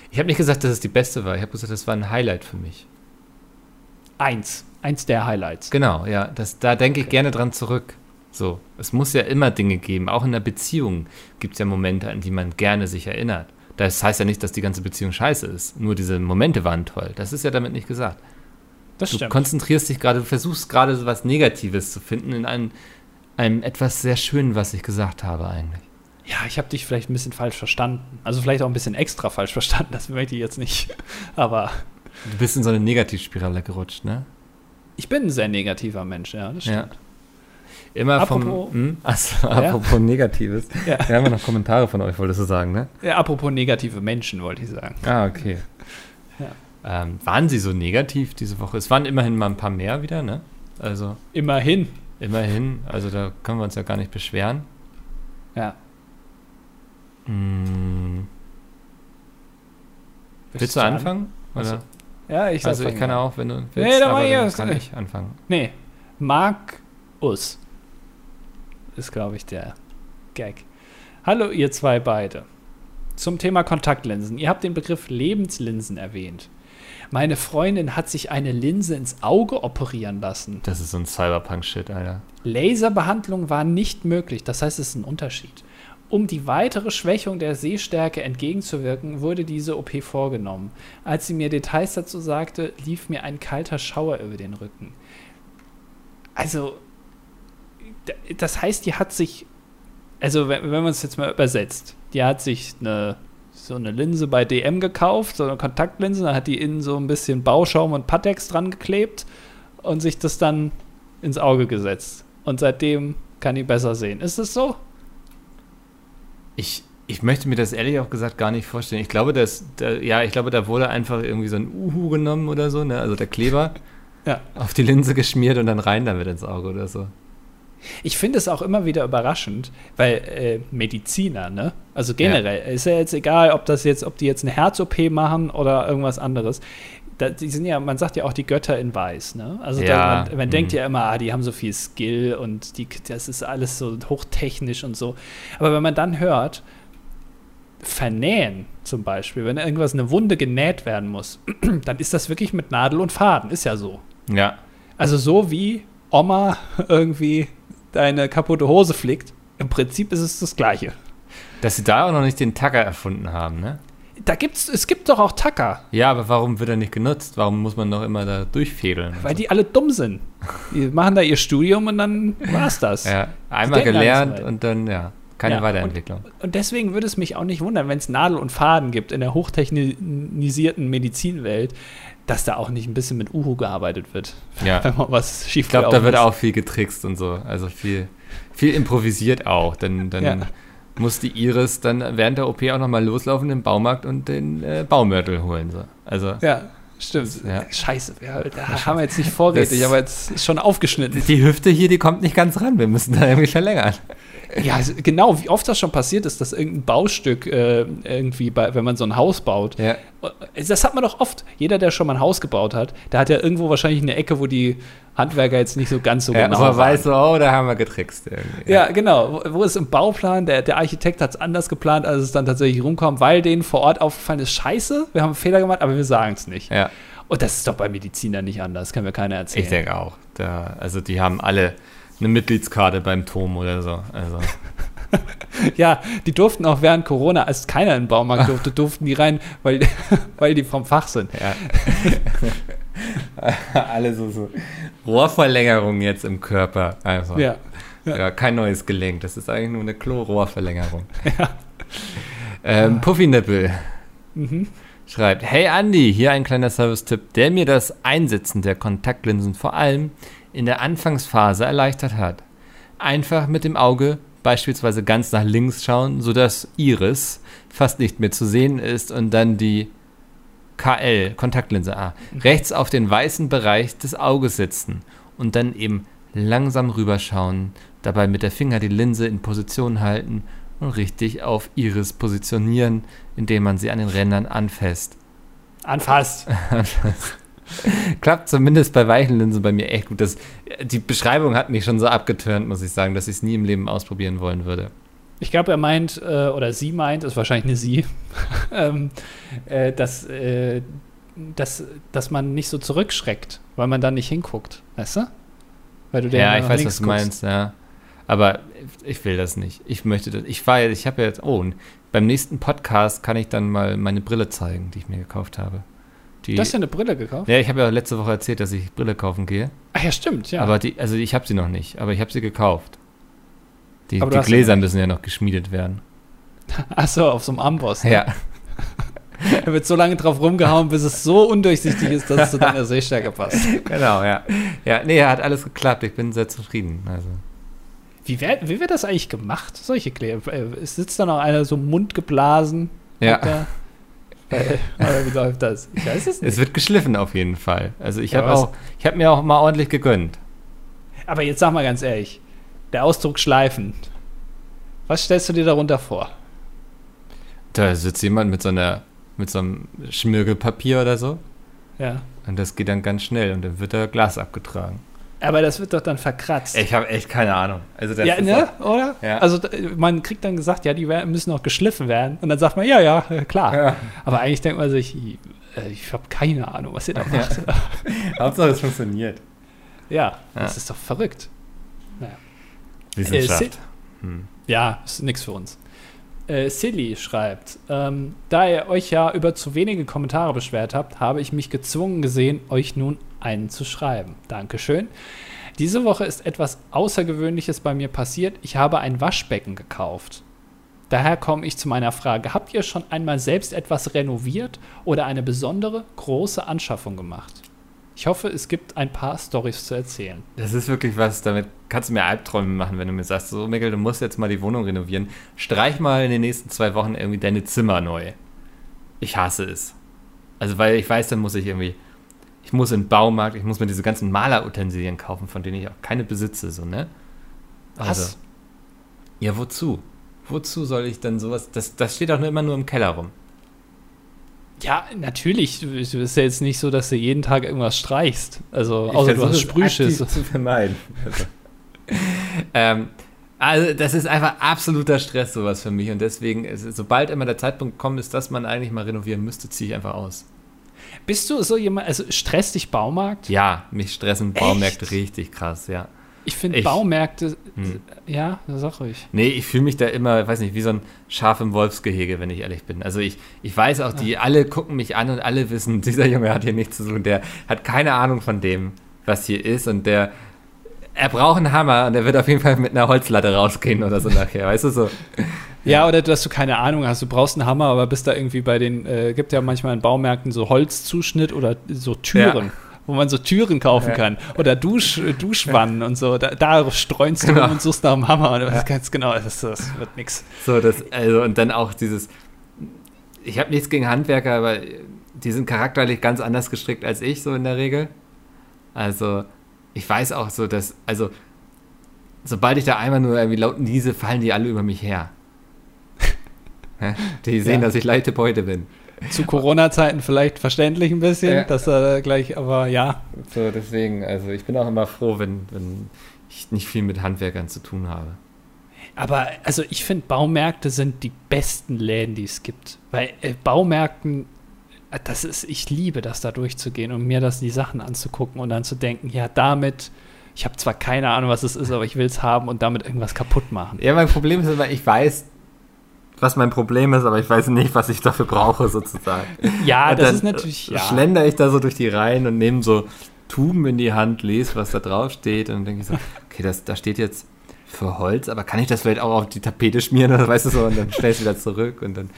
Ich habe nicht gesagt, dass es die beste war. Ich habe gesagt, das war ein Highlight für mich. Eins. Eins der Highlights. Genau, ja. Das, da denke ich gerne dran zurück. So, es muss ja immer Dinge geben. Auch in der Beziehung gibt es ja Momente, an die man gerne sich erinnert. Das heißt ja nicht, dass die ganze Beziehung scheiße ist. Nur diese Momente waren toll. Das ist ja damit nicht gesagt. Das Du stimmt. konzentrierst dich gerade, du versuchst gerade so was Negatives zu finden in einem, einem etwas sehr Schönen, was ich gesagt habe eigentlich. Ja, ich habe dich vielleicht ein bisschen falsch verstanden. Also vielleicht auch ein bisschen extra falsch verstanden, das möchte ich jetzt nicht. Aber Du bist in so eine Negativspirale gerutscht, ne? ich bin ein sehr negativer Mensch, ja, das Ja. stimmt. Immer Apropos- vom. Hm? Achso, apropos Negatives. Ja. Wir haben ja noch Kommentare von euch, wolltest du sagen, ne? Ja, apropos negative Menschen, wollte ich sagen. Ah, okay. Ähm, waren sie so negativ diese Woche? Es waren immerhin mal ein paar mehr wieder, ne? Also Immerhin. immerhin, also da können wir uns ja gar nicht beschweren. Ja. Hm, willst du an? anfangen? Achso. Oder? Ja, ich Also ich kann mal. auch, wenn du willst, Nee, mach aber ich dann kann ich anfangen. Nee, Markus ist, glaube ich, der Gag. Hallo, ihr zwei beide. Zum Thema Kontaktlinsen. Ihr habt den Begriff Lebenslinsen erwähnt. Meine Freundin hat sich eine Linse ins Auge operieren lassen. Das ist so ein Cyberpunk-Shit, Alter. Laserbehandlung war nicht möglich, das heißt, es ist ein Unterschied. Um die weitere Schwächung der Sehstärke entgegenzuwirken, wurde diese OP vorgenommen. Als sie mir Details dazu sagte, lief mir ein kalter Schauer über den Rücken. Also, das heißt, die hat sich, also wenn, wenn man es jetzt mal übersetzt, die hat sich eine, so eine Linse bei DM gekauft, so eine Kontaktlinse, dann hat die innen so ein bisschen Bauschaum und Pateks dran geklebt und sich das dann ins Auge gesetzt. Und seitdem kann die besser sehen. Ist es so? Ich, ich möchte mir das ehrlich auch gesagt gar nicht vorstellen. Ich glaube, dass, da, ja, ich glaube, da wurde einfach irgendwie so ein Uhu genommen oder so, ne? Also der Kleber Ja. auf die Linse geschmiert und dann rein damit ins Auge oder so. Ich finde es auch immer wieder überraschend, weil äh, Mediziner, ne? Also generell, ist ja jetzt egal, ob das jetzt, ob die jetzt eine Herz-OP machen oder irgendwas anderes. Da, die sind ja, man sagt ja auch die Götter in Weiß, ne? Also Ja, da, man, man mhm. denkt ja immer, ah, die haben so viel Skill und die, das ist alles so hochtechnisch und so. Aber wenn man dann hört, vernähen zum Beispiel, wenn irgendwas eine Wunde genäht werden muss, dann ist das wirklich mit Nadel und Faden, ist ja so. Ja. Also so wie Oma irgendwie deine kaputte Hose flickt, im Prinzip ist es das Gleiche. Dass sie da auch noch nicht den Tacker erfunden haben, ne? Da gibt's, es gibt doch auch Tacker, Ja, aber warum wird er nicht genutzt? Warum muss man noch immer da durchfädeln? und weil so? die alle dumm sind. Die machen da ihr Studium und dann war's das. Ja, einmal gelernt und dann, ja, keine Ja, Weiterentwicklung. Und deswegen würde es mich auch nicht wundern, wenn es Nadel und Faden gibt in der hochtechnisierten Medizinwelt, dass da auch nicht ein bisschen mit Uhu gearbeitet wird. Ja. Wenn man was schief Ich glaube, da wird auch viel getrickst und so. Also viel, viel improvisiert auch. Dann, dann Ja. muss die Iris dann während der OP auch nochmal loslaufen im Baumarkt und den äh, Baumörtel holen. So. Also Ja, stimmt. Ja. Scheiße, ja, da haben wir jetzt nicht vorrätig, Das- aber jetzt ist schon aufgeschnitten. die Hüfte hier, die kommt nicht ganz ran. Wir müssen da irgendwie verlängern. Ja, genau, wie oft das schon passiert ist, dass irgendein Baustück äh, irgendwie, bei, wenn man so ein Haus baut, Ja. das hat man doch oft. Jeder, der schon mal ein Haus gebaut hat, der hat ja irgendwo wahrscheinlich eine Ecke, wo die Handwerker jetzt nicht so ganz so ja, genau aber weiß so, oh, da haben wir getrickst. Irgendwie. Ja, genau. Wo, wo es im Bauplan, der, der Architekt hat es anders geplant, als es dann tatsächlich rumkommt, weil denen vor Ort aufgefallen ist, scheiße, wir haben einen Fehler gemacht, aber wir sagen es nicht. ja. Und das ist doch bei Medizinern nicht anders, kann mir keiner erzählen. Ich denke auch. Da, also die haben alle eine Mitgliedskarte beim Tom oder so. Also Ja, die durften auch während Corona, als keiner in den Baumarkt durfte, durften die rein, weil, weil die vom Fach sind. Ja. Alle so, so Rohrverlängerungen jetzt im Körper einfach. Ja. Ja. kein neues Gelenk. Das ist eigentlich nur eine Klorohrverlängerung. Ja. Ähm, Puffy-Nippel Mhm. schreibt: Hey Andy, hier ein kleiner Service-Tipp, der mir das Einsetzen der Kontaktlinsen vor allem in der Anfangsphase erleichtert hat. Einfach mit dem Auge beispielsweise ganz nach links schauen, sodass Iris fast nicht mehr zu sehen ist und dann die KL, Kontaktlinse A, rechts auf den weißen Bereich des Auges setzen und dann eben langsam rüberschauen, dabei mit der Finger die Linse in Position halten und richtig auf Iris positionieren, indem man sie an den Rändern anfasst. Anfasst. Klappt zumindest bei weichen Linsen bei mir echt gut. Das, die Beschreibung hat mich schon so abgeturnt, muss ich sagen, dass ich es nie im Leben ausprobieren wollen würde. Ich glaube, er meint, äh, oder sie meint, ist wahrscheinlich eine sie, ähm, äh, dass, äh, dass, dass man nicht so zurückschreckt, weil man dann nicht hinguckt. Weißt du? Weil du ja, ich weiß, was du meinst, ja. Aber ich will das nicht. Ich möchte das. Ich war ich habe jetzt, oh, beim nächsten Podcast kann ich dann mal meine Brille zeigen, die ich mir gekauft habe. Die, du hast ja eine Brille gekauft? Ja, ich habe ja letzte Woche erzählt, dass ich Brille kaufen gehe. Ach ja, stimmt, ja. Aber die, also ich habe sie noch nicht, aber ich habe sie gekauft. Die, die Gläser müssen ja noch geschmiedet werden. Achso, auf so einem Amboss. Ne? Ja. da wird so lange drauf rumgehauen, bis es so undurchsichtig ist, dass es zu deiner Sehstärke passt. Genau, ja. Ja, nee, hat alles geklappt. Ich bin sehr zufrieden. Also. Wie, wär, wie wird das eigentlich gemacht, solche Gläser? Äh, sitzt da noch einer so mundgeblasen? Ja. Wie läuft das? Ich weiß es nicht. Es wird geschliffen auf jeden Fall. Also ich ja, habe hab mir auch mal ordentlich gegönnt. Aber jetzt sag mal ganz ehrlich, der Ausdruck schleifen. Was stellst du dir darunter vor? Da sitzt jemand mit so einer, mit so einem Schmirgelpapier oder so. Ja. Und das geht dann ganz schnell und dann wird da Glas abgetragen. Aber das wird doch dann verkratzt. Ich habe echt keine Ahnung. Also ja, ne? Auch, Oder? Ja. Also man kriegt dann gesagt, ja, die müssen noch geschliffen werden. Und dann sagt man, ja, ja, klar. Ja. Aber eigentlich denkt man sich, ich, äh, ich habe keine Ahnung, was ihr da macht. Ja. Hauptsache, es funktioniert. Ja, das ist doch verrückt. Naja. Wissenschaft. Äh, hm. Ja, ist nichts für uns. Äh, Silly schreibt, ähm, da ihr euch ja über zu wenige Kommentare beschwert habt, habe ich mich gezwungen gesehen, euch nun einen zu schreiben. Dankeschön. Diese Woche ist etwas Außergewöhnliches bei mir passiert. Ich habe ein Waschbecken gekauft. Daher komme ich zu meiner Frage, habt ihr schon einmal selbst etwas renoviert oder eine besondere große Anschaffung gemacht? Ich hoffe, es gibt ein paar Storys zu erzählen. Das ist wirklich was, damit kannst du mir Albträume machen, wenn du mir sagst, so Mikkel, du musst jetzt mal die Wohnung renovieren. Streich mal in den nächsten zwei Wochen irgendwie deine Zimmer neu. Ich hasse es. Also, weil ich weiß, dann muss ich irgendwie, ich muss in den Baumarkt, ich muss mir diese ganzen Malerutensilien kaufen, von denen ich auch keine besitze, so, ne? Was? Also, ja, wozu? Wozu soll ich denn sowas, das, das steht auch nur immer nur im Keller rum. Ja, natürlich. Es ist ja jetzt nicht so, dass du jeden Tag irgendwas streichst. Also, außer du hast Sprühschiss. zu vermeiden. Also. ähm, also, das ist einfach absoluter Stress, sowas für mich. Und deswegen, ist, sobald immer der Zeitpunkt kommt, ist, dass man eigentlich mal renovieren müsste, ziehe ich einfach aus. Bist du so jemand, also stresst dich Baumarkt? Ja, mich stressen Baumärkte richtig krass, ja. Ich finde Baumärkte, hm. ja, sag ruhig. Nee, ich fühle mich da immer, weiß nicht, wie so ein Schaf im Wolfsgehege, wenn ich ehrlich bin. Also ich, ich weiß auch, die alle gucken mich an und alle wissen, dieser Junge hat hier nichts zu tun. Der hat keine Ahnung von dem, was hier ist und der, er braucht einen Hammer und er wird auf jeden Fall mit einer Holzlatte rausgehen oder so nachher, weißt du so. Ja, oder dass du keine Ahnung hast, du brauchst einen Hammer, aber bist da irgendwie bei den, äh, gibt ja manchmal in Baumärkten so Holzzuschnitt oder so Türen. Ja wo man so Türen kaufen ja. kann. Oder Dusch, Duschwannen und so. Da, da streunst du genau. und suchst nach dem Hammer. Und du ja. ganz genau, das, das wird nichts. So, das, also, und dann auch dieses, ich habe nichts gegen Handwerker, aber die sind charakterlich ganz anders gestrickt als ich, so in der Regel. Also, ich weiß auch so, dass, also, sobald ich da einmal nur irgendwie laut niese, fallen die alle über mich her. Die sehen, ja. dass ich leichte Beute bin zu Corona-Zeiten vielleicht verständlich ein bisschen, ja. dass er gleich, aber ja. So, deswegen, also ich bin auch immer froh, wenn, wenn ich nicht viel mit Handwerkern zu tun habe. Aber also ich finde, Baumärkte sind die besten Läden, die es gibt. Weil äh, Baumärkten, äh, das ist, ich liebe das da durchzugehen und mir das die Sachen anzugucken und dann zu denken, ja, damit ich habe zwar keine Ahnung, was es ist, aber ich will es haben und damit irgendwas kaputt machen. Ja, mein Problem ist immer, ich weiß, was mein Problem ist, aber ich weiß nicht, was ich dafür brauche, sozusagen. Ja, und das ist natürlich. Ja. Schlender ich da so durch die Reihen und nehme so Tuben in die Hand, lese, was da drauf steht und denke ich so, okay, das, da steht jetzt für Holz, aber kann ich das vielleicht auch auf die Tapete schmieren oder weißt du so und dann stellst du wieder zurück und dann,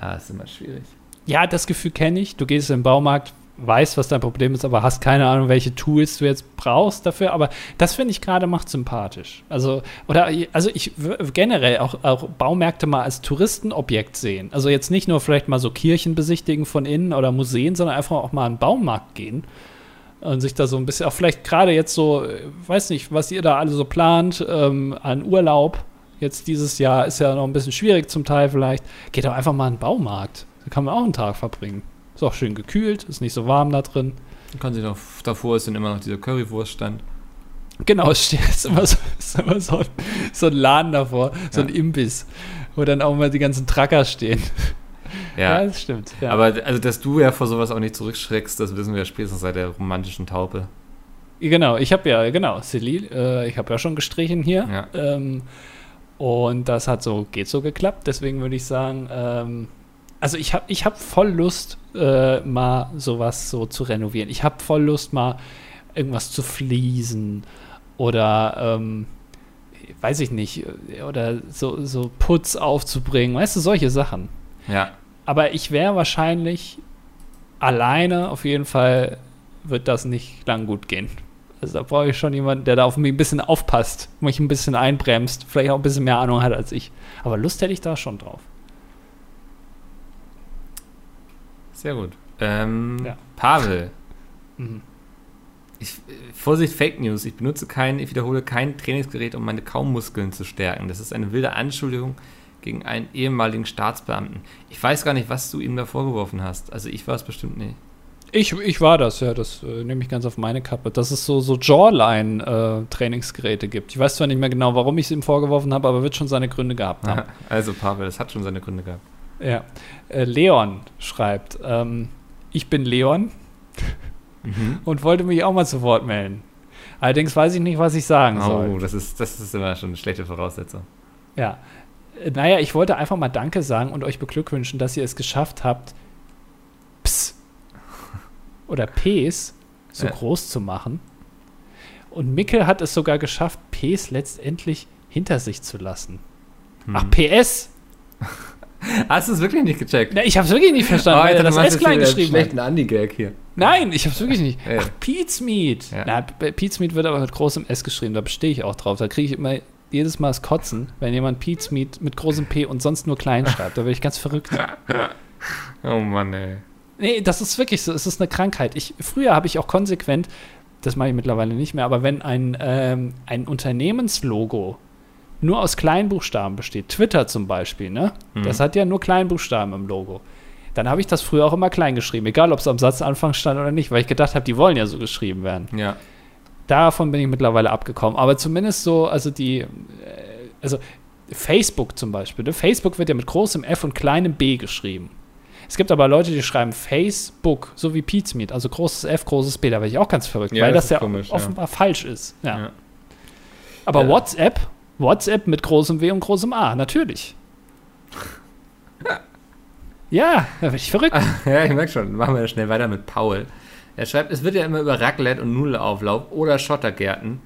ja, ist immer schwierig. Ja, das Gefühl kenne ich. Du gehst in den Baumarkt, weißt, was dein Problem ist, aber hast keine Ahnung, welche Tools du jetzt brauchst dafür. Aber das finde ich gerade macht sympathisch. Also, oder, also ich generell auch, auch Baumärkte mal als Touristenobjekt sehen. Also jetzt nicht nur vielleicht mal so Kirchen besichtigen von innen oder Museen, sondern einfach auch mal in den Baumarkt gehen und sich da so ein bisschen, auch vielleicht gerade jetzt so, weiß nicht, was ihr da alle so plant ähm, an Urlaub. Jetzt dieses Jahr ist ja noch ein bisschen schwierig zum Teil vielleicht. Geht doch einfach mal in den Baumarkt. Da kann man auch einen Tag verbringen. Ist auch schön gekühlt, ist nicht so warm da drin. Man kann sich noch, davor ist dann immer noch dieser Currywurststand. Genau, es steht ist immer, so, ist immer so, so ein Laden davor, so ein Imbiss, wo dann auch mal die ganzen Tracker stehen. Ja, ja das stimmt. Ja. Aber also, dass du ja vor sowas auch nicht zurückschreckst, das wissen wir ja spätestens seit der romantischen Taupe. Genau, ich habe ja, genau, Celil, äh, ich habe ja schon gestrichen hier. Ja. Ähm, und das hat so, geht so geklappt. Deswegen würde ich sagen, ähm, also ich habe ich hab voll Lust, äh, mal sowas so zu renovieren. Ich habe voll Lust, mal irgendwas zu fließen oder ähm, weiß ich nicht, oder so, so Putz aufzubringen, weißt du, solche Sachen. Ja. Aber ich wäre wahrscheinlich alleine, auf jeden Fall wird das nicht lang gut gehen. Also da brauche ich schon jemanden, der da auf mich ein bisschen aufpasst, mich ein bisschen einbremst, vielleicht auch ein bisschen mehr Ahnung hat als ich. Aber Lust hätte ich da schon drauf. Sehr gut. Ähm, ja. Pavel. Mhm. Ich, Vorsicht, Fake News. Ich benutze kein, ich wiederhole kein Trainingsgerät, um meine Kaumuskeln zu stärken. Das ist eine wilde Anschuldigung gegen einen ehemaligen Staatsbeamten. Ich weiß gar nicht, was du ihm da vorgeworfen hast. Also ich war es bestimmt nicht. Ich, ich war das, ja, das äh, nehme ich ganz auf meine Kappe, dass es so, so Jawline-Trainingsgeräte äh, gibt. Ich weiß zwar nicht mehr genau, warum ich es ihm vorgeworfen habe, aber wird schon seine Gründe gehabt haben. Also, Pavel, das hat schon seine Gründe gehabt. Ja. Äh, Leon schreibt, ähm, ich bin Leon mhm. und wollte mich auch mal zu Wort melden. Allerdings weiß ich nicht, was ich sagen oh, soll. Oh, das ist, das ist immer schon eine schlechte Voraussetzung. Ja. Äh, naja, ich wollte einfach mal Danke sagen und euch beglückwünschen, dass ihr es geschafft habt, Ps oder Ps so ja. groß zu machen. Und Mickel hat es sogar geschafft, Ps letztendlich hinter sich zu lassen. Hm. Ach, PS! Hast du es wirklich nicht gecheckt? Na, ich habe es wirklich nicht verstanden, oh, weil er das S klein geschrieben hat. schlechten Andi-Gag hier. Nein, ich habe es wirklich nicht. Ach, Pete's Meat. Ja. Na, Pete's Meat wird aber mit großem S geschrieben, da bestehe ich auch drauf. Da kriege ich immer jedes Mal das Kotzen, wenn jemand Pete's Meat mit großem P und sonst nur klein schreibt. Da werde ich ganz verrückt. oh Mann, ey. Nee, das ist wirklich so. Es ist eine Krankheit. Ich, früher habe ich auch konsequent, das mache ich mittlerweile nicht mehr, aber wenn ein, ähm, ein Unternehmenslogo nur aus Kleinbuchstaben besteht, Twitter zum Beispiel, ne? Mhm. Das hat ja nur Kleinbuchstaben im Logo. Dann habe ich das früher auch immer klein geschrieben, egal ob es am Satzanfang stand oder nicht, weil ich gedacht habe, die wollen ja so geschrieben werden. Ja. Davon bin ich mittlerweile abgekommen. Aber zumindest so, also die, äh, also Facebook zum Beispiel. Ne? Facebook wird ja mit großem F und kleinem B geschrieben. Es gibt aber Leute, die schreiben Facebook, so wie Pizmeet, also großes F, großes B. Da wäre ich auch ganz verrückt, ja, weil das, das ja komisch, offenbar ja. falsch ist. Ja. ja. Aber WhatsApp WhatsApp mit großem W und großem A, natürlich. ja, da bin ich verrückt. ja, ich merke schon. Machen wir schnell weiter mit Paul. Er schreibt, es wird ja immer über Raclette und Nudelauflauf oder Schottergärten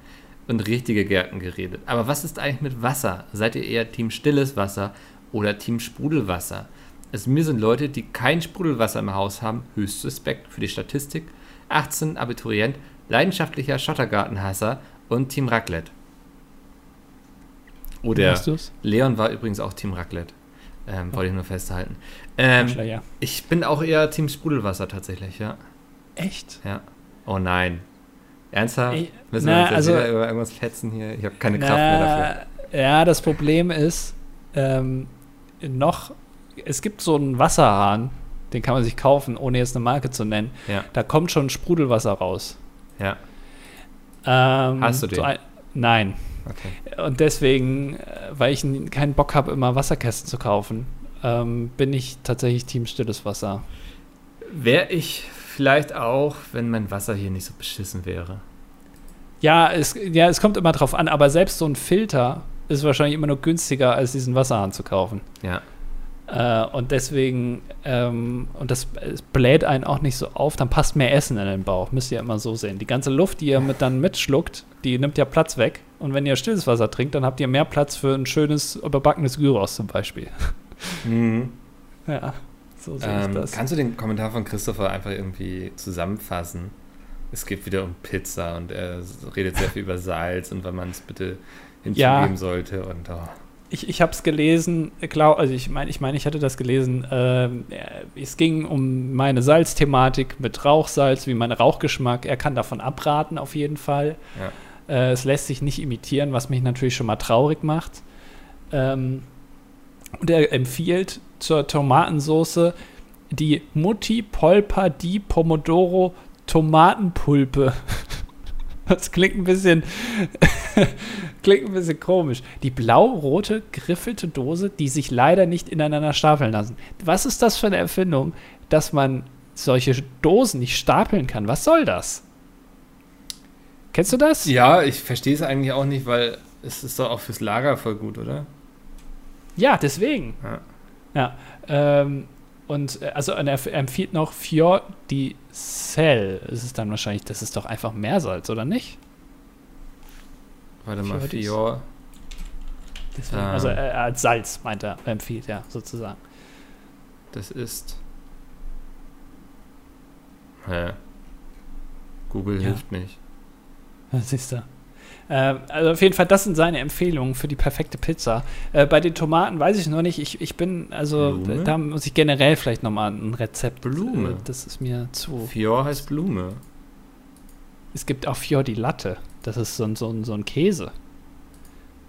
und richtige Gärten geredet. Aber was ist eigentlich mit Wasser? Seid ihr eher Team stilles Wasser oder Team Sprudelwasser? Also mir sind Leute, die kein Sprudelwasser im Haus haben, höchst suspekt für die Statistik. 18 Abiturient, leidenschaftlicher Schottergartenhasser und Team Raclette. Oh, der Leon war übrigens auch Team Raclette. Ähm, ja. Wollte ich nur festhalten. Ähm, ja. Ich bin auch eher Team Sprudelwasser tatsächlich, ja. Echt? Ja. Oh nein. Ernsthaft? Ey, Müssen na, wir uns jetzt also, über irgendwas fetzen hier? Ich habe keine na, Kraft mehr dafür. Ja, das Problem ist, ähm, noch, es gibt so einen Wasserhahn, den kann man sich kaufen, ohne jetzt eine Marke zu nennen. Ja. Da kommt schon Sprudelwasser raus. Ja. Ähm, Hast du den? So ein, nein. Okay. Und deswegen, äh, weil ich keinen Bock habe, immer Wasserkästen zu kaufen, ähm, bin ich tatsächlich Team Stilles Wasser. Wäre ich vielleicht auch, wenn mein Wasser hier nicht so beschissen wäre. Ja es, ja, es kommt immer drauf an, aber selbst so ein Filter ist wahrscheinlich immer noch günstiger, als diesen Wasserhahn zu kaufen. Ja. Äh, und deswegen, ähm, und das bläht einen auch nicht so auf, dann passt mehr Essen in den Bauch. Müsst ihr immer so sehen. Die ganze Luft, die ihr mit dann mitschluckt, die nimmt ja Platz weg. Und wenn ihr stilles Wasser trinkt, dann habt ihr mehr Platz für ein schönes, überbackenes Gyros zum Beispiel. Mhm. Ja, so sehe Ähm, ich das. kannst du den Kommentar von Christopher einfach irgendwie zusammenfassen? Es geht wieder um Pizza und er redet sehr viel über Salz und wann man es bitte hinzugeben Ja. sollte. Und oh. Ich, ich habe es gelesen, glaub, also ich meine, ich, mein, ich hatte das gelesen. Äh, es ging um meine Salzthematik mit Rauchsalz, wie mein Rauchgeschmack. Er kann davon abraten, auf jeden Fall. Ja. Äh, es lässt sich nicht imitieren, was mich natürlich schon mal traurig macht. Ähm, und er empfiehlt zur Tomatensauce die Mutti Polpa di Pomodoro Tomatenpulpe. Das klingt ein bisschen klingt ein bisschen komisch. Die blau-rote griffelte Dose, die sich leider nicht ineinander stapeln lassen. Was ist das für eine Erfindung, dass man solche Dosen nicht stapeln kann? Was soll das? Kennst du das? ja, ich verstehe es eigentlich auch nicht, weil es ist doch auch fürs Lager voll gut, oder? Ja, deswegen. Ja. Ja. Ähm, und äh, also er empfiehlt noch Fior di Sel. Ist es dann wahrscheinlich, das ist doch einfach Meersalz, oder nicht? Warte mal, Fior. Deswegen, Ähm. Also äh, als Salz, meint er, empfiehlt er sozusagen. Das ist. Hä? Google Ja. hilft nicht. Siehst du. Ähm, also auf jeden Fall, das sind seine Empfehlungen für die perfekte Pizza. Äh, bei den Tomaten weiß ich noch nicht. Ich, ich bin, also Blume? da muss ich generell vielleicht nochmal ein Rezept. Blume. Äh, das ist mir zu. Fior heißt Blume. Es gibt auch Fior di Latte. Das ist so ein, so ein, so ein Käse.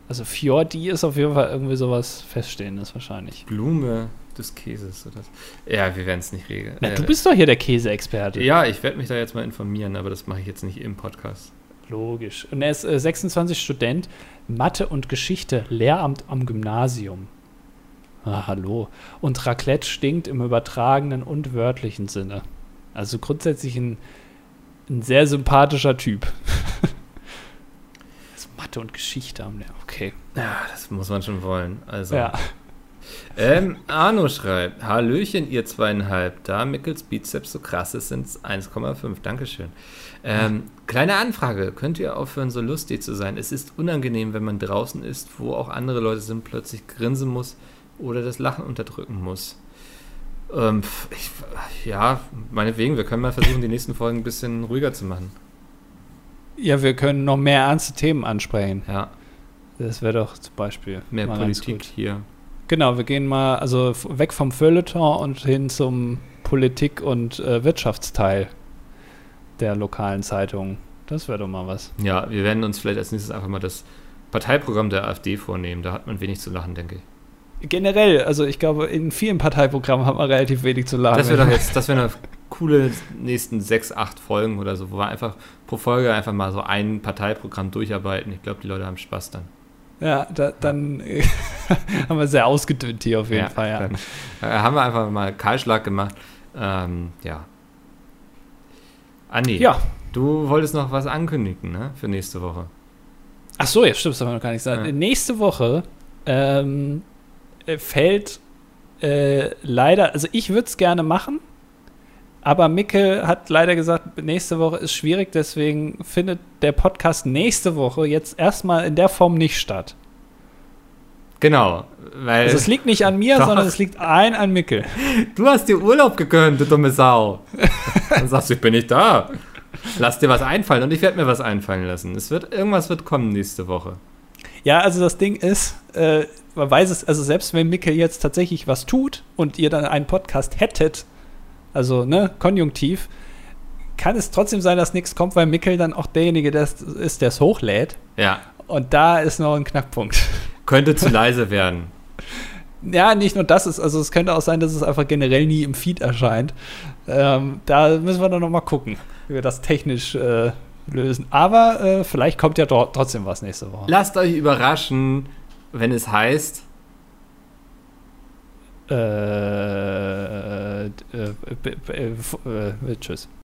Also Fior di ist auf jeden Fall irgendwie sowas Feststehendes wahrscheinlich. Blume des Käses. Oder? Ja, wir werden es nicht regeln. Na, Äh, du bist doch hier der Käseexperte. Ja, ich werde mich da jetzt mal informieren, aber das mache ich jetzt nicht im Podcast. Logisch. Und er ist äh, 26 Student, Mathe und Geschichte, Lehramt am Gymnasium. Ah, hallo. Und Raclette stinkt im übertragenen und wörtlichen Sinne. Also grundsätzlich ein, ein sehr sympathischer Typ. also Mathe und Geschichte am Lehramt. Okay. Ja, das muss man schon wollen. Also. Ja. Ähm, Arno schreibt, Hallöchen, ihr zweieinhalb. Da Mickels Bizeps so krass ist, sind es 1,5. Dankeschön. Ähm, kleine Anfrage. Könnt ihr aufhören, so lustig zu sein? Es ist unangenehm, wenn man draußen ist, wo auch andere Leute sind, plötzlich grinsen muss oder das Lachen unterdrücken muss. Ähm, ich, ja, meinetwegen. Wir können mal versuchen, die nächsten Folgen ein bisschen ruhiger zu machen. Ja, wir können noch mehr ernste Themen ansprechen. Ja, Das wäre doch zum Beispiel mehr Politik hier. Genau, wir gehen mal also weg vom Feuilleton und hin zum Politik- und äh, Wirtschaftsteil der lokalen Zeitung. Das wäre doch mal was. Ja, wir werden uns vielleicht als nächstes einfach mal das Parteiprogramm der AfD vornehmen. Da hat man wenig zu lachen, denke ich. Generell, also ich glaube, in vielen Parteiprogrammen hat man relativ wenig zu lachen. Das wäre doch jetzt, das wären doch coole nächsten sechs, acht Folgen oder so, wo wir einfach pro Folge einfach mal so ein Parteiprogramm durcharbeiten. Ich glaube, die Leute haben Spaß dann. Ja, da, dann äh, haben wir sehr ausgedünnt hier auf jeden Fall, ja. Dann äh, haben wir einfach mal Kahlschlag gemacht. Ähm, ja. Andi, Ja. du wolltest noch was ankündigen, ne? Für nächste Woche. Ach so, jetzt stimmt, das haben wir noch gar nicht gesagt. Ja. Nächste Woche ähm, äh, fällt äh, leider, also ich würde es gerne machen, aber Micke hat leider gesagt, nächste Woche ist schwierig, deswegen findet der Podcast nächste Woche jetzt erstmal in der Form nicht statt. Genau, weil Also es liegt nicht an mir, Doch. sondern es liegt ein an Micke. du hast dir Urlaub gegönnt, du dumme Sau. Dann sagst du, ich bin nicht da. Lass dir was einfallen und ich werde mir was einfallen lassen. Es wird, irgendwas wird kommen nächste Woche. Ja, also das Ding ist, äh, man weiß es, also selbst wenn Micke jetzt tatsächlich was tut und ihr dann einen Podcast hättet, also ne, konjunktiv, kann es trotzdem sein, dass nichts kommt, weil Mickel dann auch derjenige ist, der es hochlädt. Ja, Und da ist noch ein Knackpunkt. Könnte zu leise werden. Ja, nicht nur das ist, also es könnte auch sein, dass es einfach generell nie im Feed erscheint. Ähm, da müssen wir dann noch mal gucken, wie wir das technisch äh, lösen. Aber äh, vielleicht kommt ja trotzdem was nächste Woche. Lasst euch überraschen, wenn es heißt, äh, äh, äh, äh, tschüss.